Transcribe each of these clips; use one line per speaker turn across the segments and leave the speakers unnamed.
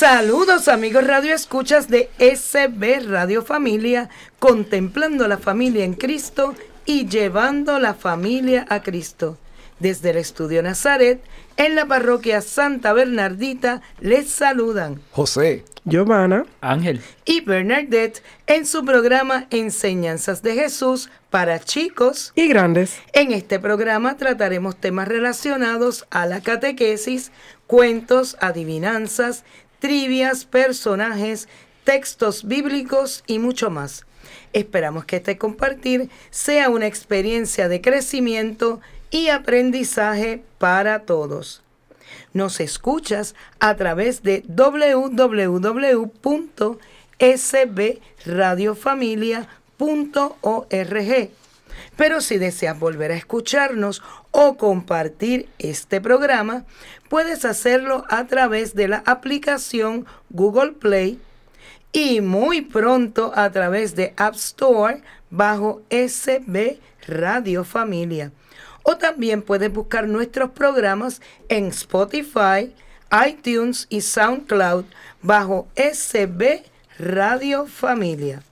Saludos amigos Radio Escuchas de SB Radio Familia, contemplando la familia en Cristo y llevando la familia a Cristo. Desde el Estudio Nazaret, en la parroquia Santa Bernardita, les saludan
José,
Giovanna,
Ángel
y Bernadette en su programa Enseñanzas de Jesús para chicos.
y grandes.
En este programa trataremos temas relacionados a la catequesis, cuentos, adivinanzas, trivias, personajes, textos bíblicos y mucho más. Esperamos que este compartir sea una experiencia de crecimiento y aprendizaje para todos. Nos escuchas a través de www.sbradiofamilia.org. Pero si deseas volver a escucharnos o compartir este programa, puedes hacerlo a través de la aplicación Google Play y muy pronto a través de App Store bajo SB Radio Familia. O también puedes buscar nuestros programas en Spotify, iTunes y SoundCloud bajo SB Radio Familia.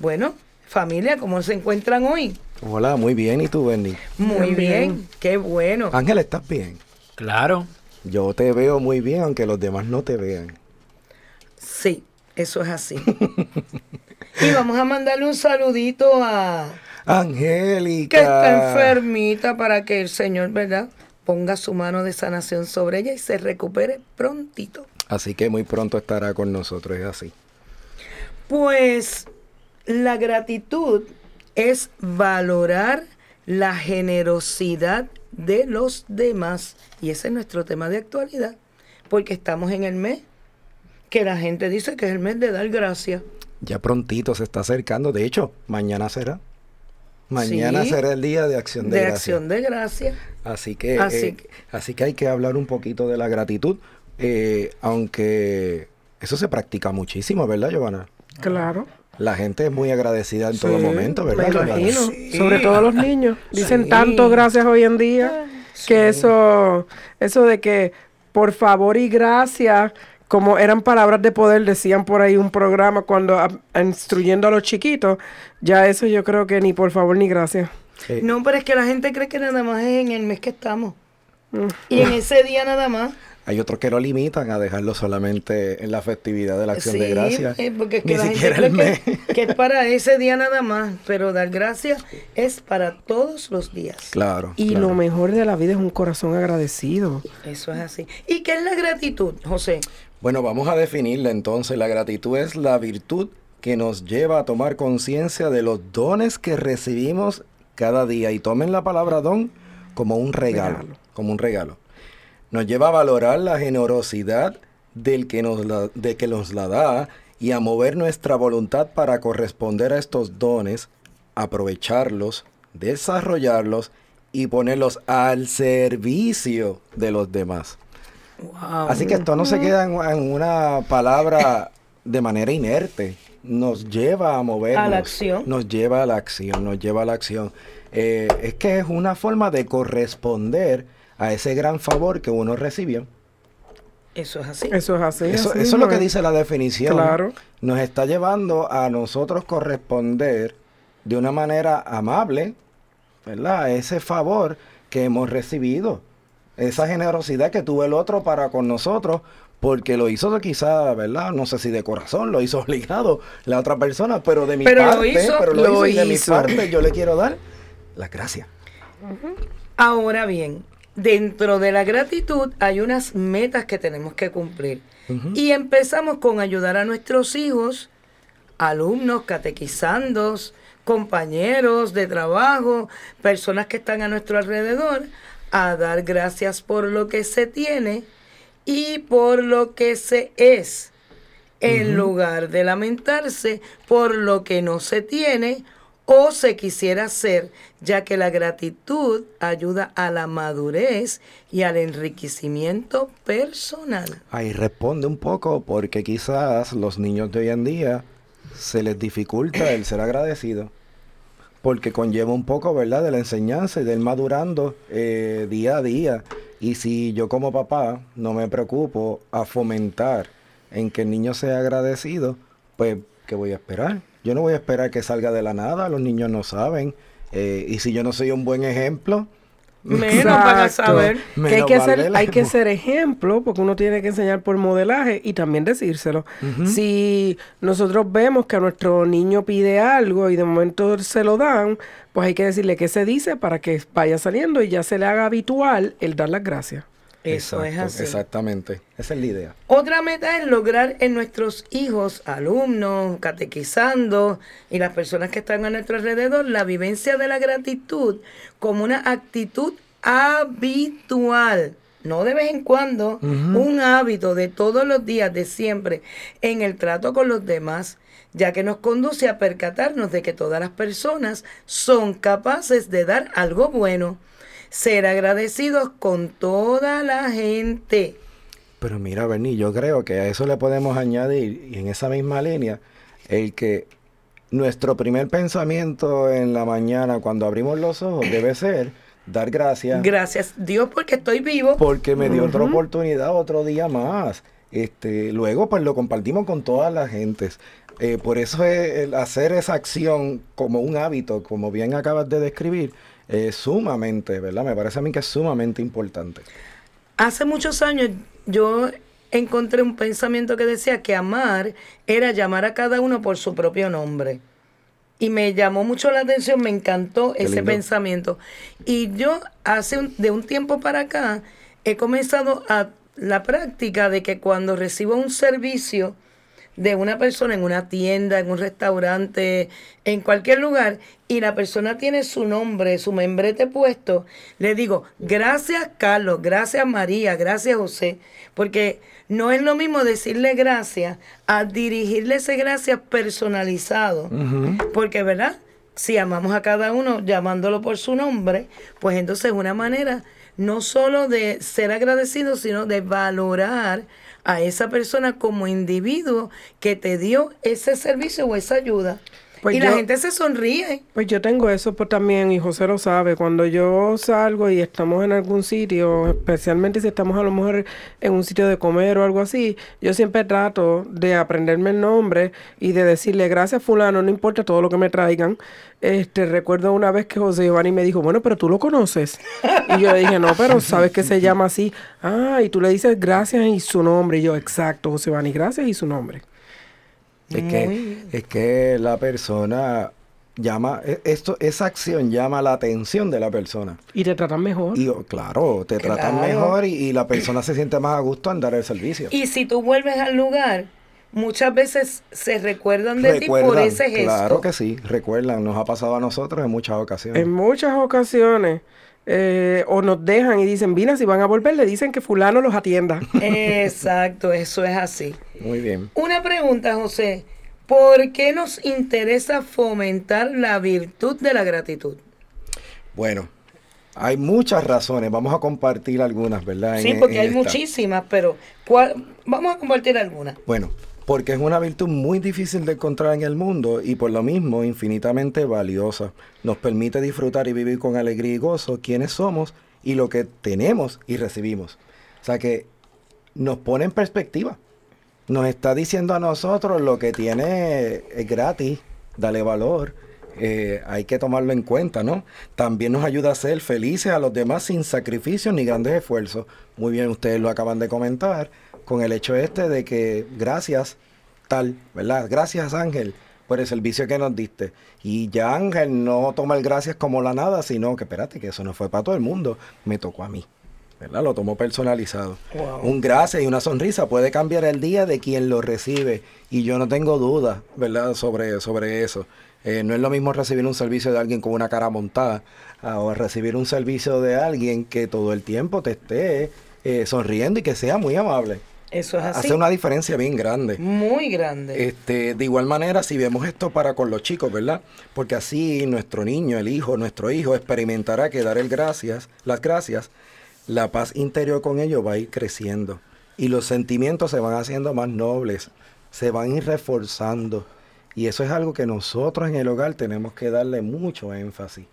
Bueno, familia, ¿cómo se encuentran hoy?
hola, muy bien. ¿Y tú, Benny?
Muy
Bien,
bien,
bien.
qué bueno.
Ángel, ¿estás bien?
Claro.
Yo te veo muy bien, aunque los demás no te vean.
Sí, eso es así. y vamos a mandarle un saludito a
Angélica.
que está enfermita para que el Señor, ¿verdad? Ponga su mano de sanación sobre ella y se recupere prontito.
Así que muy pronto estará con nosotros, es así.
Pues la gratitud es valorar la generosidad de los demás. Y ese es nuestro tema de actualidad, porque estamos en el mes que la gente dice que es el mes de dar gracias.
Ya prontito se está acercando. De hecho, mañana será. Mañana
Sí.
será el día de acción de,
De
gracias.
acción de gracias.
Así que,
Así
eh,
que-
así que hay que hablar un poquito de la gratitud, eh, aunque eso se practica muchísimo, ¿verdad, Giovanna?
Claro.
La gente es muy agradecida en todo momento,
Me
¿verdad? Giovanna?
imagino.
Sí.
Sobre todo los niños. Dicen
Sí.
tanto gracias hoy en día que eso, eso de que por favor y gracias, como eran palabras de poder, decían por ahí un programa cuando a- instruyendo a los chiquitos, ya eso yo creo que ni por favor ni gracias.
No, pero es que la gente cree que nada más es en el mes que estamos.
Mm.
Y en ese día nada más.
Hay otros que lo limitan a dejarlo solamente en la festividad de la acción de
Sí,
gracias.
eh, porque es que
Ni
la gente
siquiera
cree
el mes.
que, que es para ese día nada más, pero dar gracias es para todos los días.
Claro.
Y
claro.
lo mejor de la vida es un corazón agradecido.
Eso es así. ¿Y qué es la gratitud, José?
Bueno, vamos a definirla entonces. La gratitud es la virtud que nos lleva a tomar conciencia de los dones que recibimos cada día. Y tomen la palabra don como un regalo,
Regalo.
como un regalo. Nos lleva a valorar la generosidad del que nos la, de que nos la da y a mover nuestra voluntad para corresponder a estos dones, aprovecharlos, desarrollarlos y ponerlos al servicio de los demás.
Wow.
Así que esto no se queda en, en una palabra de manera inerte. Nos lleva a movernos.
A la acción.
Nos lleva a la acción, nos lleva a la acción. Eh, es que es una forma de corresponder a ese gran favor que uno recibió.
Eso es así.
Eso es así.
Eso,
así
eso es lo que dice la definición.
Claro.
Nos está llevando a nosotros corresponder de una manera amable, ¿verdad? A ese favor que hemos recibido. Esa generosidad que tuvo el otro para con nosotros, porque lo hizo quizá, ¿verdad? No sé si de corazón, lo hizo obligado la otra persona, pero de mi
Pero lo
parte,
hizo,
pero lo,
lo
hizo, y de mi parte yo le quiero dar las gracias.
Ahora bien, dentro de la gratitud hay unas metas que tenemos que cumplir. Y empezamos con ayudar a nuestros hijos, alumnos, catequizandos, compañeros de trabajo, personas que están a nuestro alrededor, a dar gracias por lo que se tiene y por lo que se es. en lugar de lamentarse por lo que no se tiene o se quisiera hacer, ya que la gratitud ayuda a la madurez y al enriquecimiento personal.
Ahí responde un poco porque quizás los niños de hoy en día se les dificulta el ser agradecido. Porque conlleva un poco, ¿verdad?, de la enseñanza y del madurando eh, día a día. Y si yo como papá no me preocupo a fomentar en que el niño sea agradecido, pues, ¿qué voy a esperar? Yo no voy a esperar que salga de la nada, los niños no saben. Eh, y si yo no soy un buen ejemplo,
Menos para
Exacto.
saber.
Que hay que,
vale
ser, hay que
ejemplo.
ser ejemplo, porque uno tiene que enseñar por modelaje y también decírselo. Si nosotros vemos que a nuestro niño pide algo y de momento se lo dan, pues hay que decirle qué se dice para que vaya saliendo y ya se le haga habitual el dar las gracias.
Eso es así.
Exactamente. Esa es la idea.
Otra meta es lograr en nuestros hijos, alumnos, catequizando y las personas que están a nuestro alrededor la vivencia de la gratitud como una actitud habitual. No de vez en cuando, un hábito de todos los días, de siempre, en el trato con los demás, ya que nos conduce a percatarnos de que todas las personas son capaces de dar algo bueno, ser agradecidos con toda la gente.
Pero mira, Bernie, yo creo que a eso le podemos añadir, y en esa misma línea, el que nuestro primer pensamiento en la mañana cuando abrimos los ojos debe ser dar gracias
Gracias Dios porque estoy vivo.
porque me dio otra oportunidad, otro día más. Este, luego pues lo compartimos con todas las gentes. Eh, por eso es el hacer esa acción como un hábito, como bien acabas de describir, es sumamente, ¿verdad? Me parece a mí que es sumamente importante.
Hace muchos años yo encontré un pensamiento que decía que amar era llamar a cada uno por su propio nombre. Y me llamó mucho la atención, me encantó
Qué
ese
lindo.
pensamiento. Y yo hace un- de un tiempo para acá he comenzado a la práctica de que cuando recibo un servicio de una persona en una tienda, en un restaurante, en cualquier lugar, y la persona tiene su nombre, su membrete puesto, le digo, gracias Carlos, gracias María, gracias José, porque no es lo mismo decirle gracias a dirigirle ese gracias personalizado, porque verdad, si amamos a cada uno llamándolo por su nombre, pues entonces es una manera no solo de ser agradecido, sino de valorar a esa persona como individuo que te dio ese servicio o esa ayuda.
Pues
y la gente se sonríe.
Pues yo tengo eso pues, también, y José lo sabe. Cuando yo salgo y estamos en algún sitio, especialmente si estamos a lo mejor en un sitio de comer o algo así, yo siempre trato de aprenderme el nombre y de decirle gracias fulano, no importa todo lo que me traigan. Este, recuerdo una vez que José Giovanni me dijo, bueno, pero tú lo conoces. Y yo le dije, no, pero sabes que se llama así. Ah, y tú le dices gracias y su nombre. Y yo, exacto, José Giovanni, gracias y su nombre.
Es
Muy
que,
bien.
es que la persona llama, e- esto, esa acción llama la atención de la persona.
Y te tratan mejor.
Y oh, claro, te tratan mejor y, y la persona se siente más a gusto en dar el servicio.
Y si tú vuelves al lugar, muchas veces se recuerdan de ti por ese gesto.
Claro que sí, recuerdan, nos ha pasado a nosotros en muchas ocasiones.
En muchas ocasiones, eh, o nos dejan y dicen, mira, si van a volver, le dicen que fulano los atienda.
Exacto, eso es así.
Muy bien.
Una pregunta, José. ¿Por qué nos interesa fomentar la virtud de la gratitud?
Bueno, hay muchas razones, vamos a compartir algunas, ¿verdad?
Sí,
En-
porque
en
hay
esta.
muchísimas, pero ¿cuál? vamos a compartir algunas.
Bueno, porque es una virtud muy difícil de encontrar en el mundo y por lo mismo infinitamente valiosa. Nos permite disfrutar y vivir con alegría y gozo quiénes somos y lo que tenemos y recibimos. O sea que nos pone en perspectiva. Nos está diciendo a nosotros lo que tiene es gratis, dale valor. eh, hay que tomarlo en cuenta, ¿no? También nos ayuda a ser felices a los demás sin sacrificios ni grandes esfuerzos. Muy bien, ustedes lo acaban de comentar con el hecho este de que gracias tal, ¿verdad? Gracias Ángel por el servicio que nos diste. Y ya Ángel no toma el gracias como la nada, sino que espérate, que eso no fue para todo el mundo, me tocó a mí. ¿Verdad? Lo tomó personalizado.
Wow.
Un gracias y una sonrisa puede cambiar el día de quien lo recibe. Y yo no tengo duda, ¿verdad?, sobre, sobre eso. Eh, no es lo mismo recibir un servicio de alguien con una cara montada a o recibir un servicio de alguien que todo el tiempo te esté eh, sonriendo y que sea muy amable.
Eso es así.
hace una diferencia bien grande.
Muy grande.
Este, de igual manera, si vemos esto para con los chicos, ¿verdad? Porque así nuestro niño, el hijo, nuestro hijo experimentará que dar el gracias, las gracias, la paz interior con ellos va a ir creciendo y los sentimientos se van haciendo más nobles, se van a ir reforzando y eso es algo que nosotros en el hogar tenemos que darle mucho énfasis,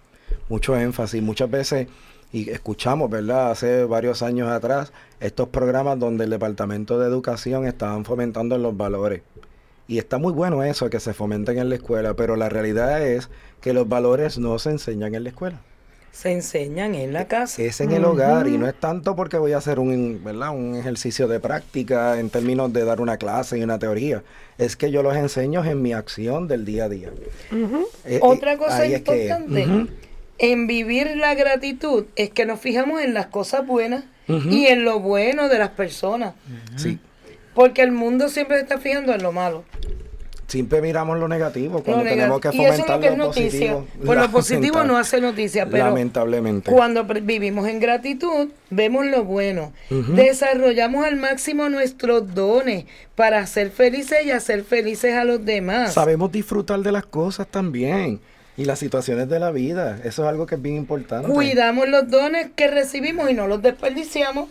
mucho énfasis. Muchas veces y escuchamos, ¿verdad? Hace varios años atrás, estos programas donde el Departamento de Educación estaban fomentando los valores. Y está muy bueno eso, que se fomenten en la escuela, pero la realidad es que los valores no se enseñan en la escuela.
Se enseñan en la casa.
Es en el hogar y no es tanto porque voy a hacer un, ¿verdad? un ejercicio de práctica en términos de dar una clase y una teoría. Es que yo los enseño en mi acción del día a día. Eh,
Otra
eh,
cosa
ahí es que-
importante. En vivir la gratitud es que nos fijamos en las cosas buenas y en lo bueno de las personas.
Sí.
Porque el mundo siempre se está fijando en lo malo.
Siempre miramos lo negativo cuando
Lo
tenemos que
y eso es
fomentar
lo que es
lo
noticia.
positivo.
Pues lo positivo no hace noticia, pero
Lamentablemente.
cuando vivimos en gratitud, vemos lo bueno. Desarrollamos al máximo nuestros dones para hacer felices y hacer felices a los demás.
Sabemos disfrutar de las cosas también y las situaciones de la vida. Eso es algo que es bien importante.
Cuidamos los dones que recibimos y no los desperdiciamos.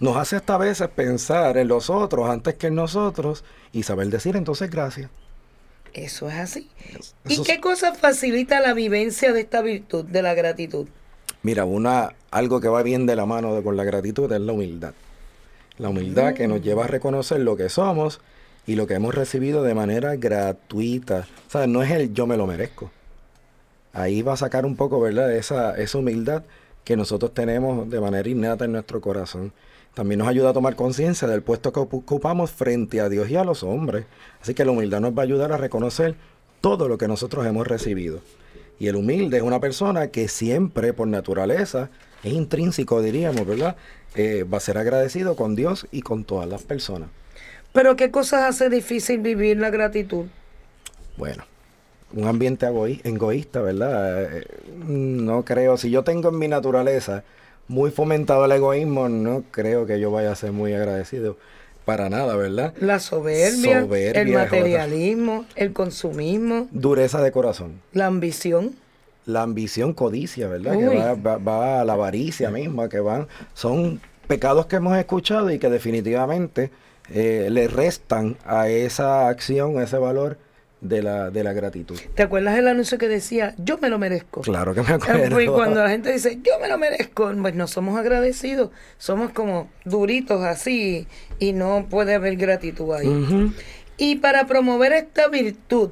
Nos hace hasta a veces pensar en los otros antes que en nosotros y saber decir entonces gracias.
Eso es así. ¿Y
es-
qué cosa facilita la vivencia de esta virtud, de la gratitud?
Mira, una, algo que va bien de la mano de- con la gratitud es la humildad. La humildad que nos lleva a reconocer lo que somos y lo que hemos recibido de manera gratuita. O sea, no es el yo me lo merezco. Ahí va a sacar un poco, ¿verdad? Esa, esa humildad que nosotros tenemos de manera innata en nuestro corazón. También nos ayuda a tomar conciencia del puesto que ocu- ocupamos frente a Dios y a los hombres. Así que la humildad nos va a ayudar a reconocer todo lo que nosotros hemos recibido. Y el humilde es una persona que siempre, por naturaleza, es intrínseco, diríamos, ¿verdad? Eh, va a ser agradecido con Dios y con todas las personas.
Pero ¿qué cosas hace difícil vivir la gratitud?
Bueno, un ambiente egoí- egoísta, ¿verdad? Eh, no creo, si yo tengo en mi naturaleza muy fomentado el egoísmo, no creo que yo vaya a ser muy agradecido. Para nada, ¿verdad?
La soberbia,
Soberbia
el materialismo, el consumismo,
Dureza de corazón.
la ambición.
la ambición, codicia, ¿verdad? Que va, va- va a la avaricia misma, que van, son pecados que hemos escuchado y que definitivamente eh, le restan a esa acción, a ese valor de la, de la gratitud.
¿Te acuerdas el anuncio que decía, yo me lo merezco?
Claro que me acuerdo.
pues, cuando la gente dice, yo me lo merezco, pues no somos agradecidos, somos como duritos así y no puede haber gratitud ahí. Y para promover esta virtud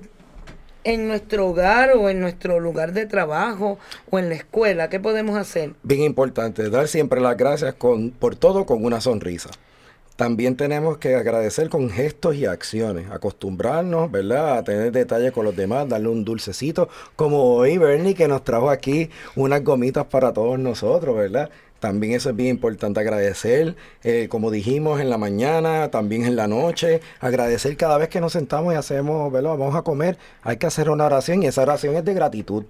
en nuestro hogar o en nuestro lugar de trabajo o en la escuela, ¿qué podemos hacer?
Bien importante, dar siempre las gracias con, por todo con una sonrisa. También tenemos que agradecer con gestos y acciones, acostumbrarnos, ¿verdad? A tener detalles con los demás, darle un dulcecito, como hoy Bernie que nos trajo aquí unas gomitas para todos nosotros, ¿verdad? También eso es bien importante, agradecer, eh, como dijimos, en la mañana, también en la noche, agradecer cada vez que nos sentamos y hacemos, ¿verdad? Vamos a comer, hay que hacer una oración y esa oración es de gratitud.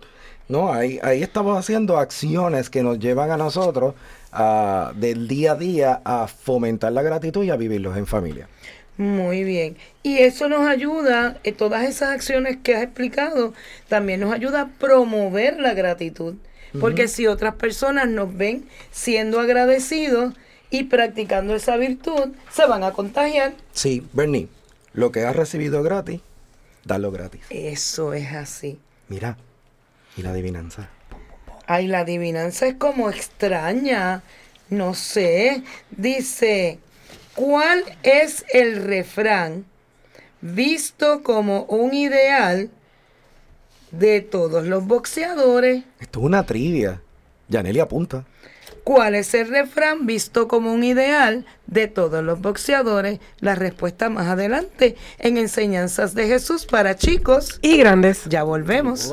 No, ahí, ahí estamos haciendo acciones que nos llevan a nosotros a, del día a día a fomentar la gratitud y a vivirlos en familia.
Muy bien. Y eso nos ayuda, eh, todas esas acciones que has explicado, también nos ayuda a promover la gratitud. Porque si otras personas nos ven siendo agradecidos y practicando esa virtud, se van a contagiar.
Sí, Bernie, lo que has recibido gratis, dalo gratis.
Eso es así.
Mira, y la adivinanza.
Ay, la adivinanza es como extraña. No sé. Dice, ¿cuál es el refrán visto como un ideal de todos los boxeadores?
Esto es una trivia. Yaneli apunta.
¿Cuál es el refrán visto como un ideal de todos los boxeadores? La respuesta más adelante en Enseñanzas de Jesús para chicos.
Y grandes.
Ya volvemos.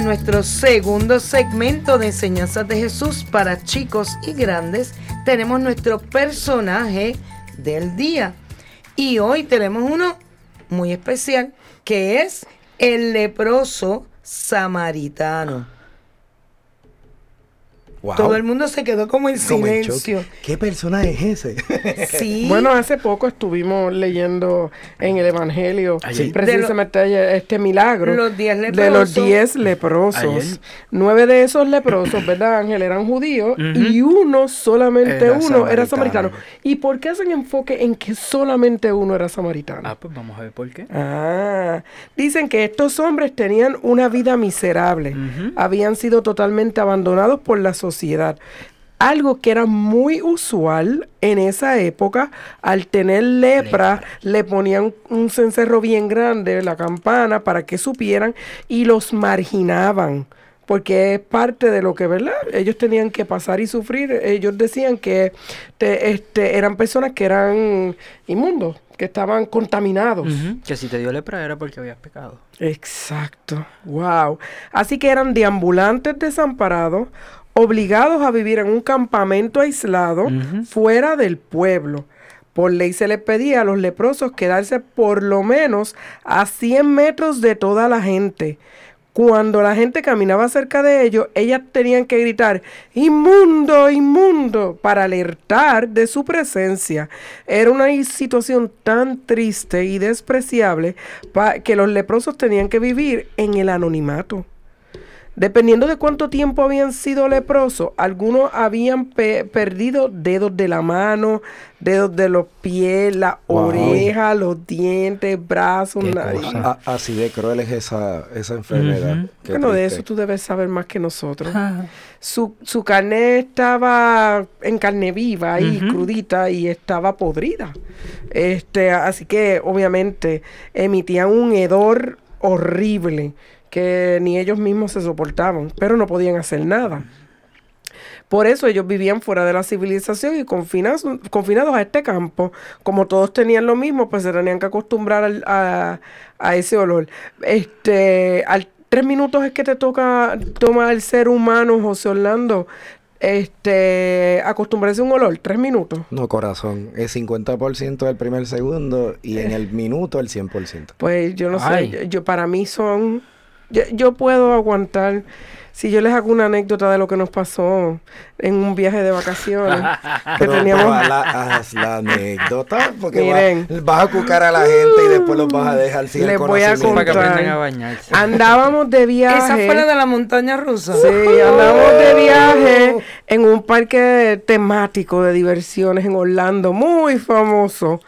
En nuestro segundo segmento de enseñanzas de Jesús para chicos y grandes, tenemos nuestro personaje del día. Y hoy tenemos uno muy especial, que es el leproso samaritano.
Wow.
Todo el mundo se quedó como en
Como
silencio.
¿Qué persona es ese?
Sí.
Bueno, hace poco estuvimos leyendo en el Evangelio
Ayer.
precisamente este milagro
Los diez
de los
leprosos.
diez leprosos.
Ayer.
Nueve de esos leprosos, ¿verdad, Ángel? Eran judíos y uno, solamente
Era
uno, era
samaritano.
¿Y por qué hacen enfoque en que solamente uno era samaritano?
Ah, pues vamos a ver por qué.
Ah, dicen que estos hombres tenían una vida miserable, habían sido totalmente abandonados por la sociedad. Algo que era muy usual en esa época, al tener lepra, le ponían un cencerro bien grande, la campana, para que supieran y los marginaban. Porque es parte de lo que, ¿verdad? Ellos tenían que pasar y sufrir. Ellos decían que te- este, eran personas que eran inmundos, que estaban contaminados.
Que si te dio lepra era porque habías pecado.
Exacto, wow. Así que eran deambulantes desamparados, obligados a vivir en un campamento aislado fuera del pueblo. Por ley se les pedía a los leprosos quedarse por lo menos a 100 metros de toda la gente. Cuando la gente caminaba cerca de ellos, ellas tenían que gritar, inmundo, inmundo, para alertar de su presencia. Era una situación tan triste y despreciable que los leprosos tenían que vivir en el anonimato. Dependiendo de cuánto tiempo habían sido leprosos, algunos habían pe- perdido dedos de la mano, dedos de los pies, la
Wow.
oreja, los dientes, brazos, nariz.
así de cruel es esa, esa enfermedad.
Bueno, de eso tú debes saber más que nosotros. Su, su carne estaba en carne viva y crudita y estaba podrida. Este, así que obviamente emitían un hedor horrible que ni ellos mismos se soportaban, pero no podían hacer nada. Por eso ellos vivían fuera de la civilización y confinados, confinados a este campo. Como todos tenían lo mismo, pues se tenían que acostumbrar al- a, a ese olor. Este, al tres minutos es que te toca tomar el ser humano, José Orlando, este, acostumbrarse a un olor, tres minutos.
No, corazón. Es 50% del primer segundo y en el minuto el 100%.
Pues yo no
Ay.
sé, yo, yo- para mí son, yo, yo puedo aguantar. Si yo les hago una anécdota de lo que nos pasó en un viaje de vacaciones, que
Pero
teníamos,
la, haz la anécdota porque
Miren.
vas, vas a cucar a la gente y después los vas a dejar sin
Les
el
voy a.
Para que aprendan a bañarse.
andábamos de viaje.
Esa fue la de la montaña rusa.
Sí, andamos de viaje en un parque temático de diversiones en Orlando, muy famoso,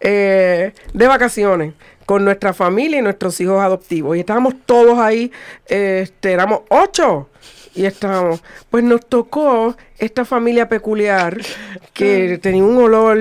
eh, de vacaciones, con nuestra familia y nuestros hijos adoptivos. Y estábamos todos ahí, este, éramos ocho. Y estábamos, pues nos tocó esta familia peculiar que tenía un olor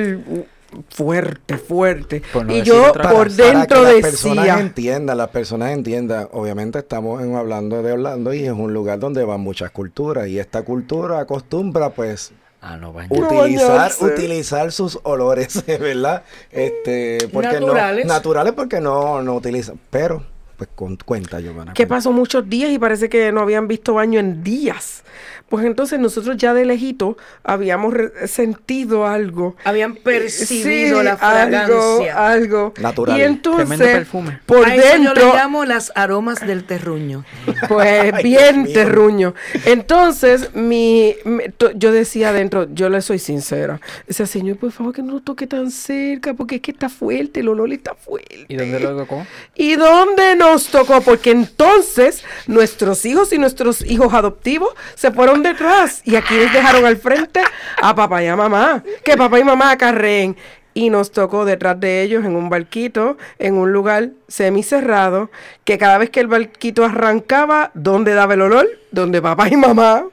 fuerte, fuerte.
No
y yo
otra
por dentro
para que las personas
decía,
entiendan, las personas entiendan, obviamente estamos en- hablando de Orlando y es un lugar donde van muchas culturas y esta cultura acostumbra pues
Ah, no, bañarse.
No
utilizar
bañarse.
utilizar sus olores, ¿verdad? Este, porque
Naturales.
no naturales porque no no utilizan, pero pues con, cuenta Giovanna.
que pasó muchos días y parece que no habían visto baño en días. Pues entonces nosotros ya de lejito habíamos sentido algo.
Habían percibido
Sí,
la fragancia.
Algo, algo.
Natural.
Y entonces,
perfume.
por
a eso yo
dentro,
le llamo las aromas del terruño.
pues
Ay,
bien terruño. Entonces, mi, mi- to- yo decía adentro, yo le soy sincera. Decía, Señor, por favor que no lo toque tan cerca, porque es que está fuerte, el olor está fuerte.
¿Y dónde lo tocó?
¿Y dónde nos tocó, porque entonces nuestros hijos y nuestros hijos adoptivos se fueron detrás y aquí les dejaron al frente a papá y a mamá, que papá y mamá acarreen. Y nos tocó detrás de ellos en un barquito, en un lugar semicerrado, que cada vez que el barquito arrancaba, ¿dónde daba el olor? Donde papá y mamá.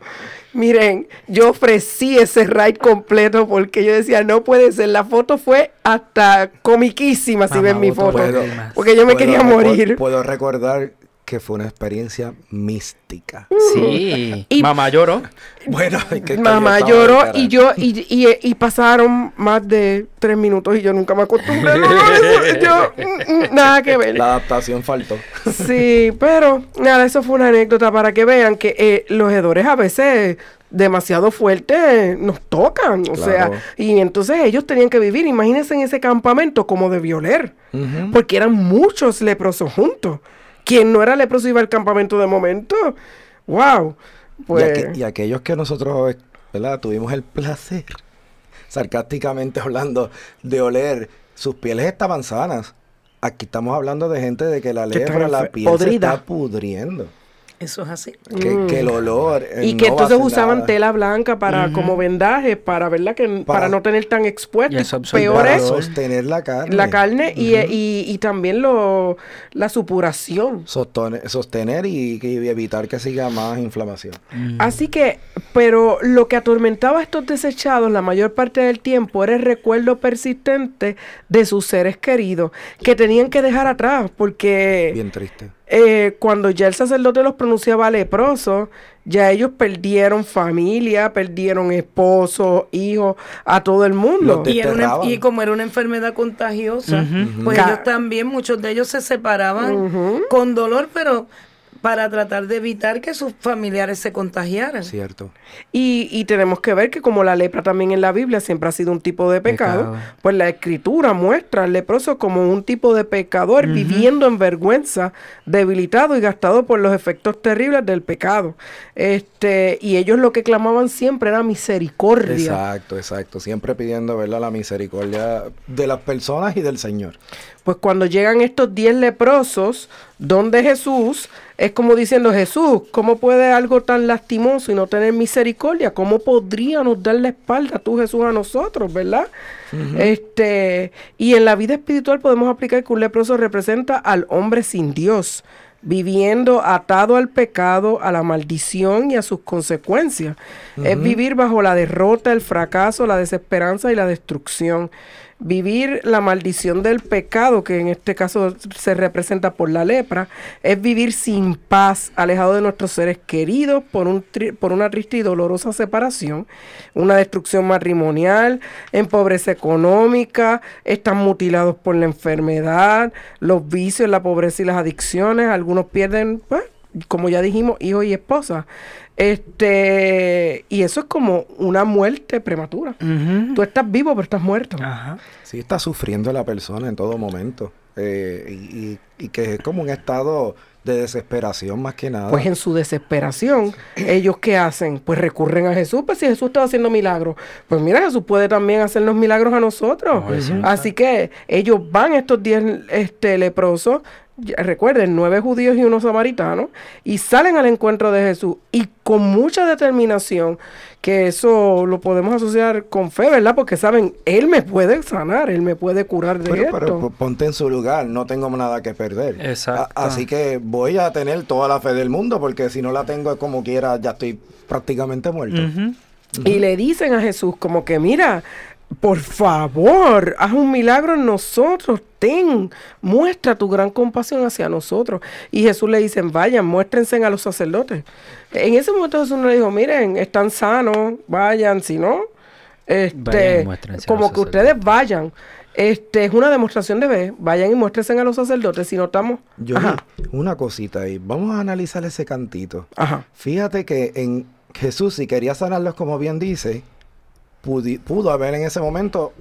Miren, yo ofrecí ese ride completo porque yo decía, no puede ser. La foto fue hasta comiquísima, si
Mamá
ven mi foto. Porque yo me
Puedo
quería morir.
Puedo recordar que fue una experiencia mística.
Sí.
Y-
Mamá lloró.
Bueno, es que
Mamá lloró y yo y, y- y pasaron más de tres minutos y yo nunca me acostumbré. yo, mm, mm, nada que ver.
La adaptación faltó.
Sí, pero nada, eso fue una anécdota para que vean que eh, los hedores a veces demasiado fuertes nos tocan, o sea, y entonces ellos tenían que vivir, imagínense en ese campamento como debió oler,
Ujú.
porque eran muchos leprosos juntos. Quien no era leproso iba al campamento de momento. Wow. Pues
Y, aqu- y aquellos que nosotros, ¿verdad? Tuvimos el placer, sarcásticamente hablando, de oler, sus pieles estaban sanas. Aquí estamos hablando de gente de que la lepra, la piel se está pudriendo.
Eso es así.
Que, que el olor. eh,
y
no
que entonces usaban
nada.
tela blanca para como vendaje, para verdad que para,
Para-
no tener tan expuesto. peor
Para
es
sostener la carne.
la carne y, y, y también lo, la supuración.
Sostone- sostener y, y evitar que siga más inflamación.
Así que, pero lo que atormentaba a estos desechados la mayor parte del tiempo era el recuerdo persistente de sus seres queridos que tenían que dejar atrás porque
Bien triste.
Eh, cuando ya el sacerdote los pronunciaba leprosos, ya ellos perdieron familia, perdieron esposo, hijos, a todo el mundo.
Y, era una-
Desterraban.
y como era una enfermedad contagiosa, pues ellos también, muchos de ellos se separaban con dolor, pero para tratar de evitar que sus familiares se contagiaran.
Cierto.
Y, y tenemos que ver que como la lepra también en la Biblia siempre ha sido un tipo de pecado,
Pecado.
pues la escritura muestra al leproso como un tipo de pecador viviendo en vergüenza, debilitado y gastado por los efectos terribles del pecado. Este, y ellos lo que clamaban siempre era misericordia.
Exacto, exacto. Siempre pidiendo, ¿verdad? La misericordia de las personas y del Señor.
Pues cuando llegan estos diez leprosos, donde Jesús, es como diciendo, Jesús, ¿cómo puede algo tan lastimoso y no tener misericordia? ¿Cómo podríamos dar la espalda tú, Jesús, a nosotros, verdad? Este, y en la vida espiritual podemos aplicar que un leproso representa al hombre sin Dios, viviendo atado al pecado, a la maldición y a sus consecuencias. Es vivir bajo la derrota, el fracaso, la desesperanza y la destrucción. Vivir la maldición del pecado, que en este caso se representa por la lepra, es vivir sin paz, alejado de nuestros seres queridos por, un tri- por una triste y dolorosa separación, una destrucción matrimonial, en pobreza económica, están mutilados por la enfermedad, los vicios, la pobreza y las adicciones, algunos pierden, pues, como ya dijimos, hijos y esposas. Este, y eso es como una muerte prematura.
Ujú.
Tú estás vivo, pero estás muerto.
Ajá.
Sí, está sufriendo la persona en todo momento. eh, y, y- y que es como un estado de desesperación más que nada.
Pues en su desesperación, ellos qué hacen? Pues recurren a Jesús, pues si Jesús estaba haciendo milagros, pues mira, Jesús puede también hacernos milagros a nosotros.
Sí.
Así que ellos van estos diez este, leprosos, recuerden, nueve judíos y uno samaritano, y salen al encuentro de Jesús y con mucha determinación, que eso lo podemos asociar con fe, ¿verdad? Porque saben, Él me puede sanar, Él me puede curar de
Pero,
esto.
pero po- ponte en su lugar, no tengo nada que perder.
Exacto.
A- así que voy a tener toda la fe del mundo porque si no la tengo como quiera ya estoy prácticamente muerto.
Y le dicen a Jesús como que, mira, por favor, haz un milagro en nosotros, ten, muestra tu gran compasión hacia nosotros. Y Jesús le dicen, vayan, muéstrense a los sacerdotes. En ese momento Jesús no le dijo, miren, están sanos, vayan, si no, este,
Vayan,
como que ustedes vayan. Este es una demostración de fe. Vayan y muéstrense a los sacerdotes. Si no estamos.
Yo
Ajá.
una cosita ahí, vamos a analizar ese cantito.
Ajá.
Fíjate que en Jesús, si quería sanarlos como bien dice, pudi- pudo haber en ese momento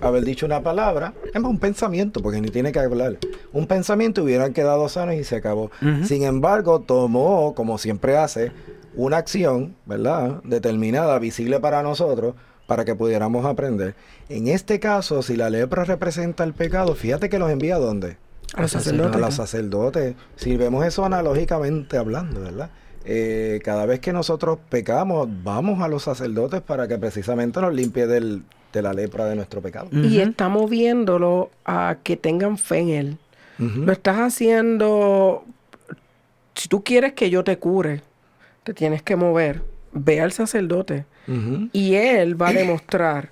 haber dicho una palabra, es más un pensamiento, porque ni tiene que hablar. Un pensamiento hubieran quedado sanos y se acabó. Sin embargo, tomó, como siempre hace, una acción, ¿verdad? Determinada, visible para nosotros, para que pudiéramos aprender. En este caso, si la lepra representa el pecado, fíjate que los envía a dónde?
A los
a
sacerdotes.
los sacerdotes. Si vemos eso analógicamente hablando, ¿verdad? Eh, cada vez que nosotros pecamos, vamos a los sacerdotes para que precisamente nos limpie del- de la lepra de nuestro pecado.
Y está moviéndolo a que tengan fe en Él. Lo estás haciendo. Si tú quieres que yo te cure, te tienes que mover. Ve al sacerdote. Y él va a demostrar: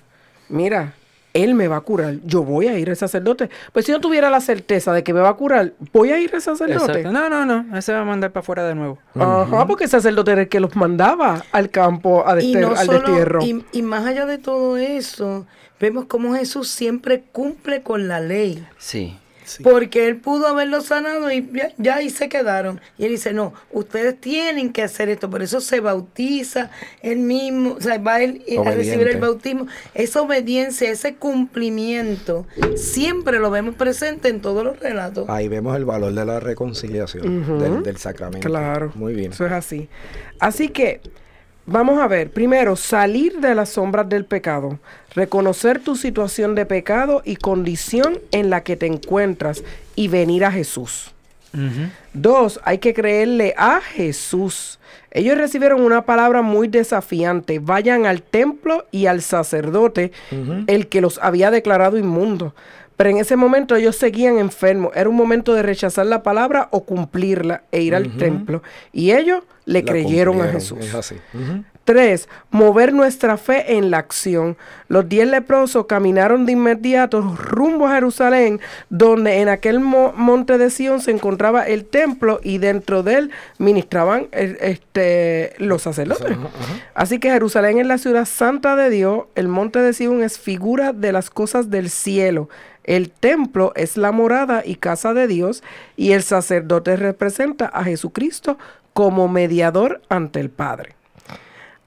mira, él me va a curar. Yo voy a ir al sacerdote. Pues si no tuviera la certeza de que me va a curar, voy a ir al sacerdote.
Exacto. No, no, no. Ese va a mandar para afuera de nuevo.
Ajá, porque el sacerdote era el que los mandaba al campo a
Y,
dester-
no
al
solo-
destierro.
y, y más allá de todo eso, vemos cómo Jesús siempre cumple con la ley.
Sí.
Porque él pudo haberlo sanado y ya, ya ahí se quedaron. Y él dice, no, ustedes tienen que hacer esto. Por eso se bautiza él mismo, o sea, va él a recibir el bautismo. Esa obediencia, ese cumplimiento, siempre lo vemos presente en todos los relatos.
Ahí vemos el valor de la reconciliación del sacramento.
Claro.
Muy bien.
Eso es así. Así que, vamos a ver, primero, salir de las sombras del pecado, reconocer tu situación de pecado y condición en la que te encuentras y venir a Jesús. Dos, hay que creerle a Jesús. Ellos recibieron una palabra muy desafiante. Vayan al templo y al sacerdote, el que los había declarado inmundos. Pero en ese momento ellos seguían enfermos. Era un momento de rechazar la palabra o cumplirla e ir al templo. Y ellos le
La
creyeron a Jesús.
Es así.
Tres, mover nuestra fe en la acción. Los diez leprosos caminaron de inmediato rumbo a Jerusalén, donde en aquel mo- monte de Sión se encontraba el templo y dentro de él ministraban eh, este, los sacerdotes. Así que Jerusalén es la ciudad santa de Dios, el monte de Sión es figura de las cosas del cielo. El templo es la morada y casa de Dios y el sacerdote representa a Jesucristo como mediador ante el Padre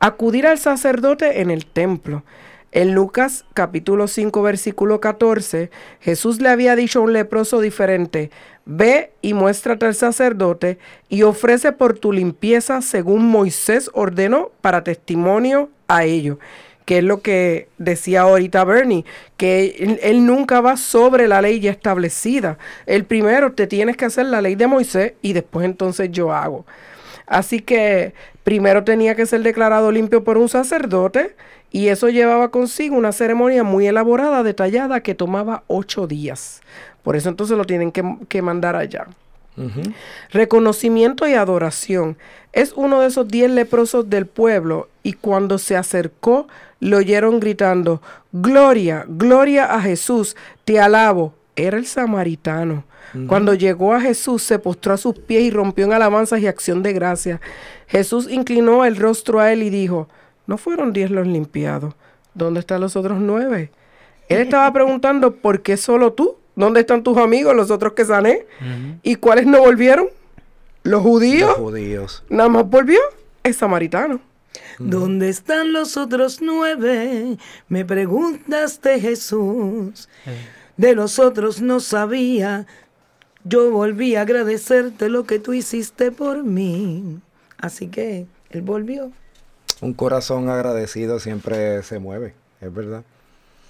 acudir al sacerdote en el templo. En Lucas capítulo 5 versículo 14, Jesús le había dicho a un leproso diferente, ve y muéstrate al sacerdote y ofrece por tu limpieza según Moisés ordenó para testimonio a ello. Que es lo que decía ahorita Bernie, que él, él nunca va sobre la ley ya establecida. El primero te tienes que hacer la ley de Moisés y después entonces yo hago. Así que primero tenía que ser declarado limpio por un sacerdote y eso llevaba consigo una ceremonia muy elaborada, detallada, que tomaba ocho días. Por eso entonces lo tienen que, que mandar allá. Reconocimiento y adoración. Es uno de esos diez leprosos del pueblo y cuando se acercó lo oyeron gritando, Gloria, gloria a Jesús, te alabo. Era el samaritano. Cuando llegó a Jesús se postró a sus pies y rompió en alabanzas y acción de gracia. Jesús inclinó el rostro a él y dijo, ¿no fueron diez los limpiados? ¿Dónde están los otros nueve? Él estaba preguntando, ¿por qué solo tú? ¿Dónde están tus amigos, los otros que sané? ¿Y cuáles no volvieron? Los judíos.
Los judíos.
Nada más volvió el samaritano.
¿Dónde están los otros nueve? Me preguntaste Jesús. De los otros no sabía. Yo volví a agradecerte lo que tú hiciste por mí. Así que él volvió.
Un corazón agradecido siempre se mueve, es verdad.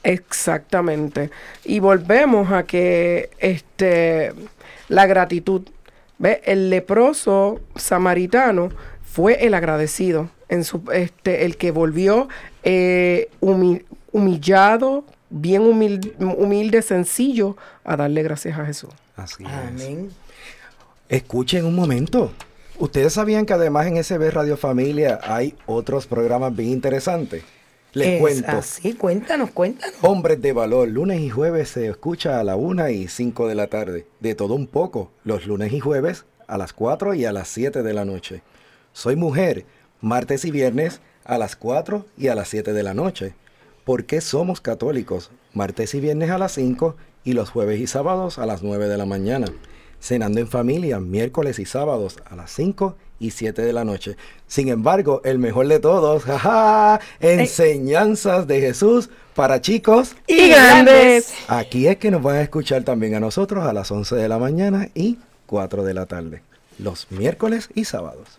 Exactamente. Y volvemos a que este la gratitud. ¿Ve? El leproso samaritano fue el agradecido, en su, este, el que volvió eh, humi- humillado, bien humil- humilde, sencillo, a darle gracias a Jesús.
Así es.
Amén.
Escuchen un momento. ¿Ustedes sabían que además en SB Radio Familia hay otros programas bien interesantes? Les
es
cuento.
así, cuéntanos, cuéntanos.
Hombres de Valor, lunes y jueves se escucha a la 1 y 5 de la tarde. De todo un poco, los lunes y jueves a las 4 y a las 7 de la noche. Soy mujer, martes y viernes a las 4 y a las 7 de la noche. ¿Por qué somos católicos? Martes y viernes a las 5 y los jueves y sábados a las 9 de la mañana. Cenando en familia, miércoles y sábados a las 5 y 7 de la noche. Sin embargo, el mejor de todos, jaja, enseñanzas de Jesús para chicos.
Y grandes.
Aquí es que nos van a escuchar también a nosotros a las 11 de la mañana y 4 de la tarde, los miércoles y sábados.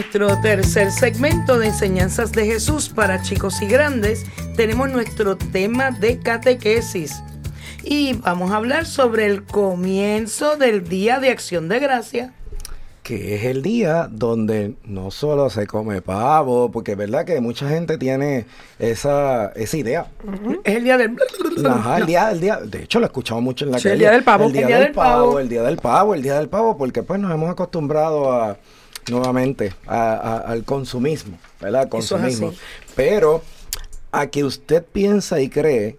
nuestro tercer segmento de enseñanzas de Jesús para chicos y grandes, tenemos nuestro tema de catequesis. Y vamos a hablar sobre el comienzo del Día de Acción de Gracia.
que es el día donde no solo se come pavo, porque es verdad que mucha gente tiene esa, esa idea.
Es el día del...
Ajá, el día, el día, de hecho lo escuchamos mucho en la
Sí, el
calle.
día del pavo.
El día, del, pavo, el día del pavo, el día del pavo, porque pues nos hemos acostumbrado a, nuevamente, a- a- al consumismo, ¿verdad? Al
Eso es
consumismo. Pero a que usted piensa y cree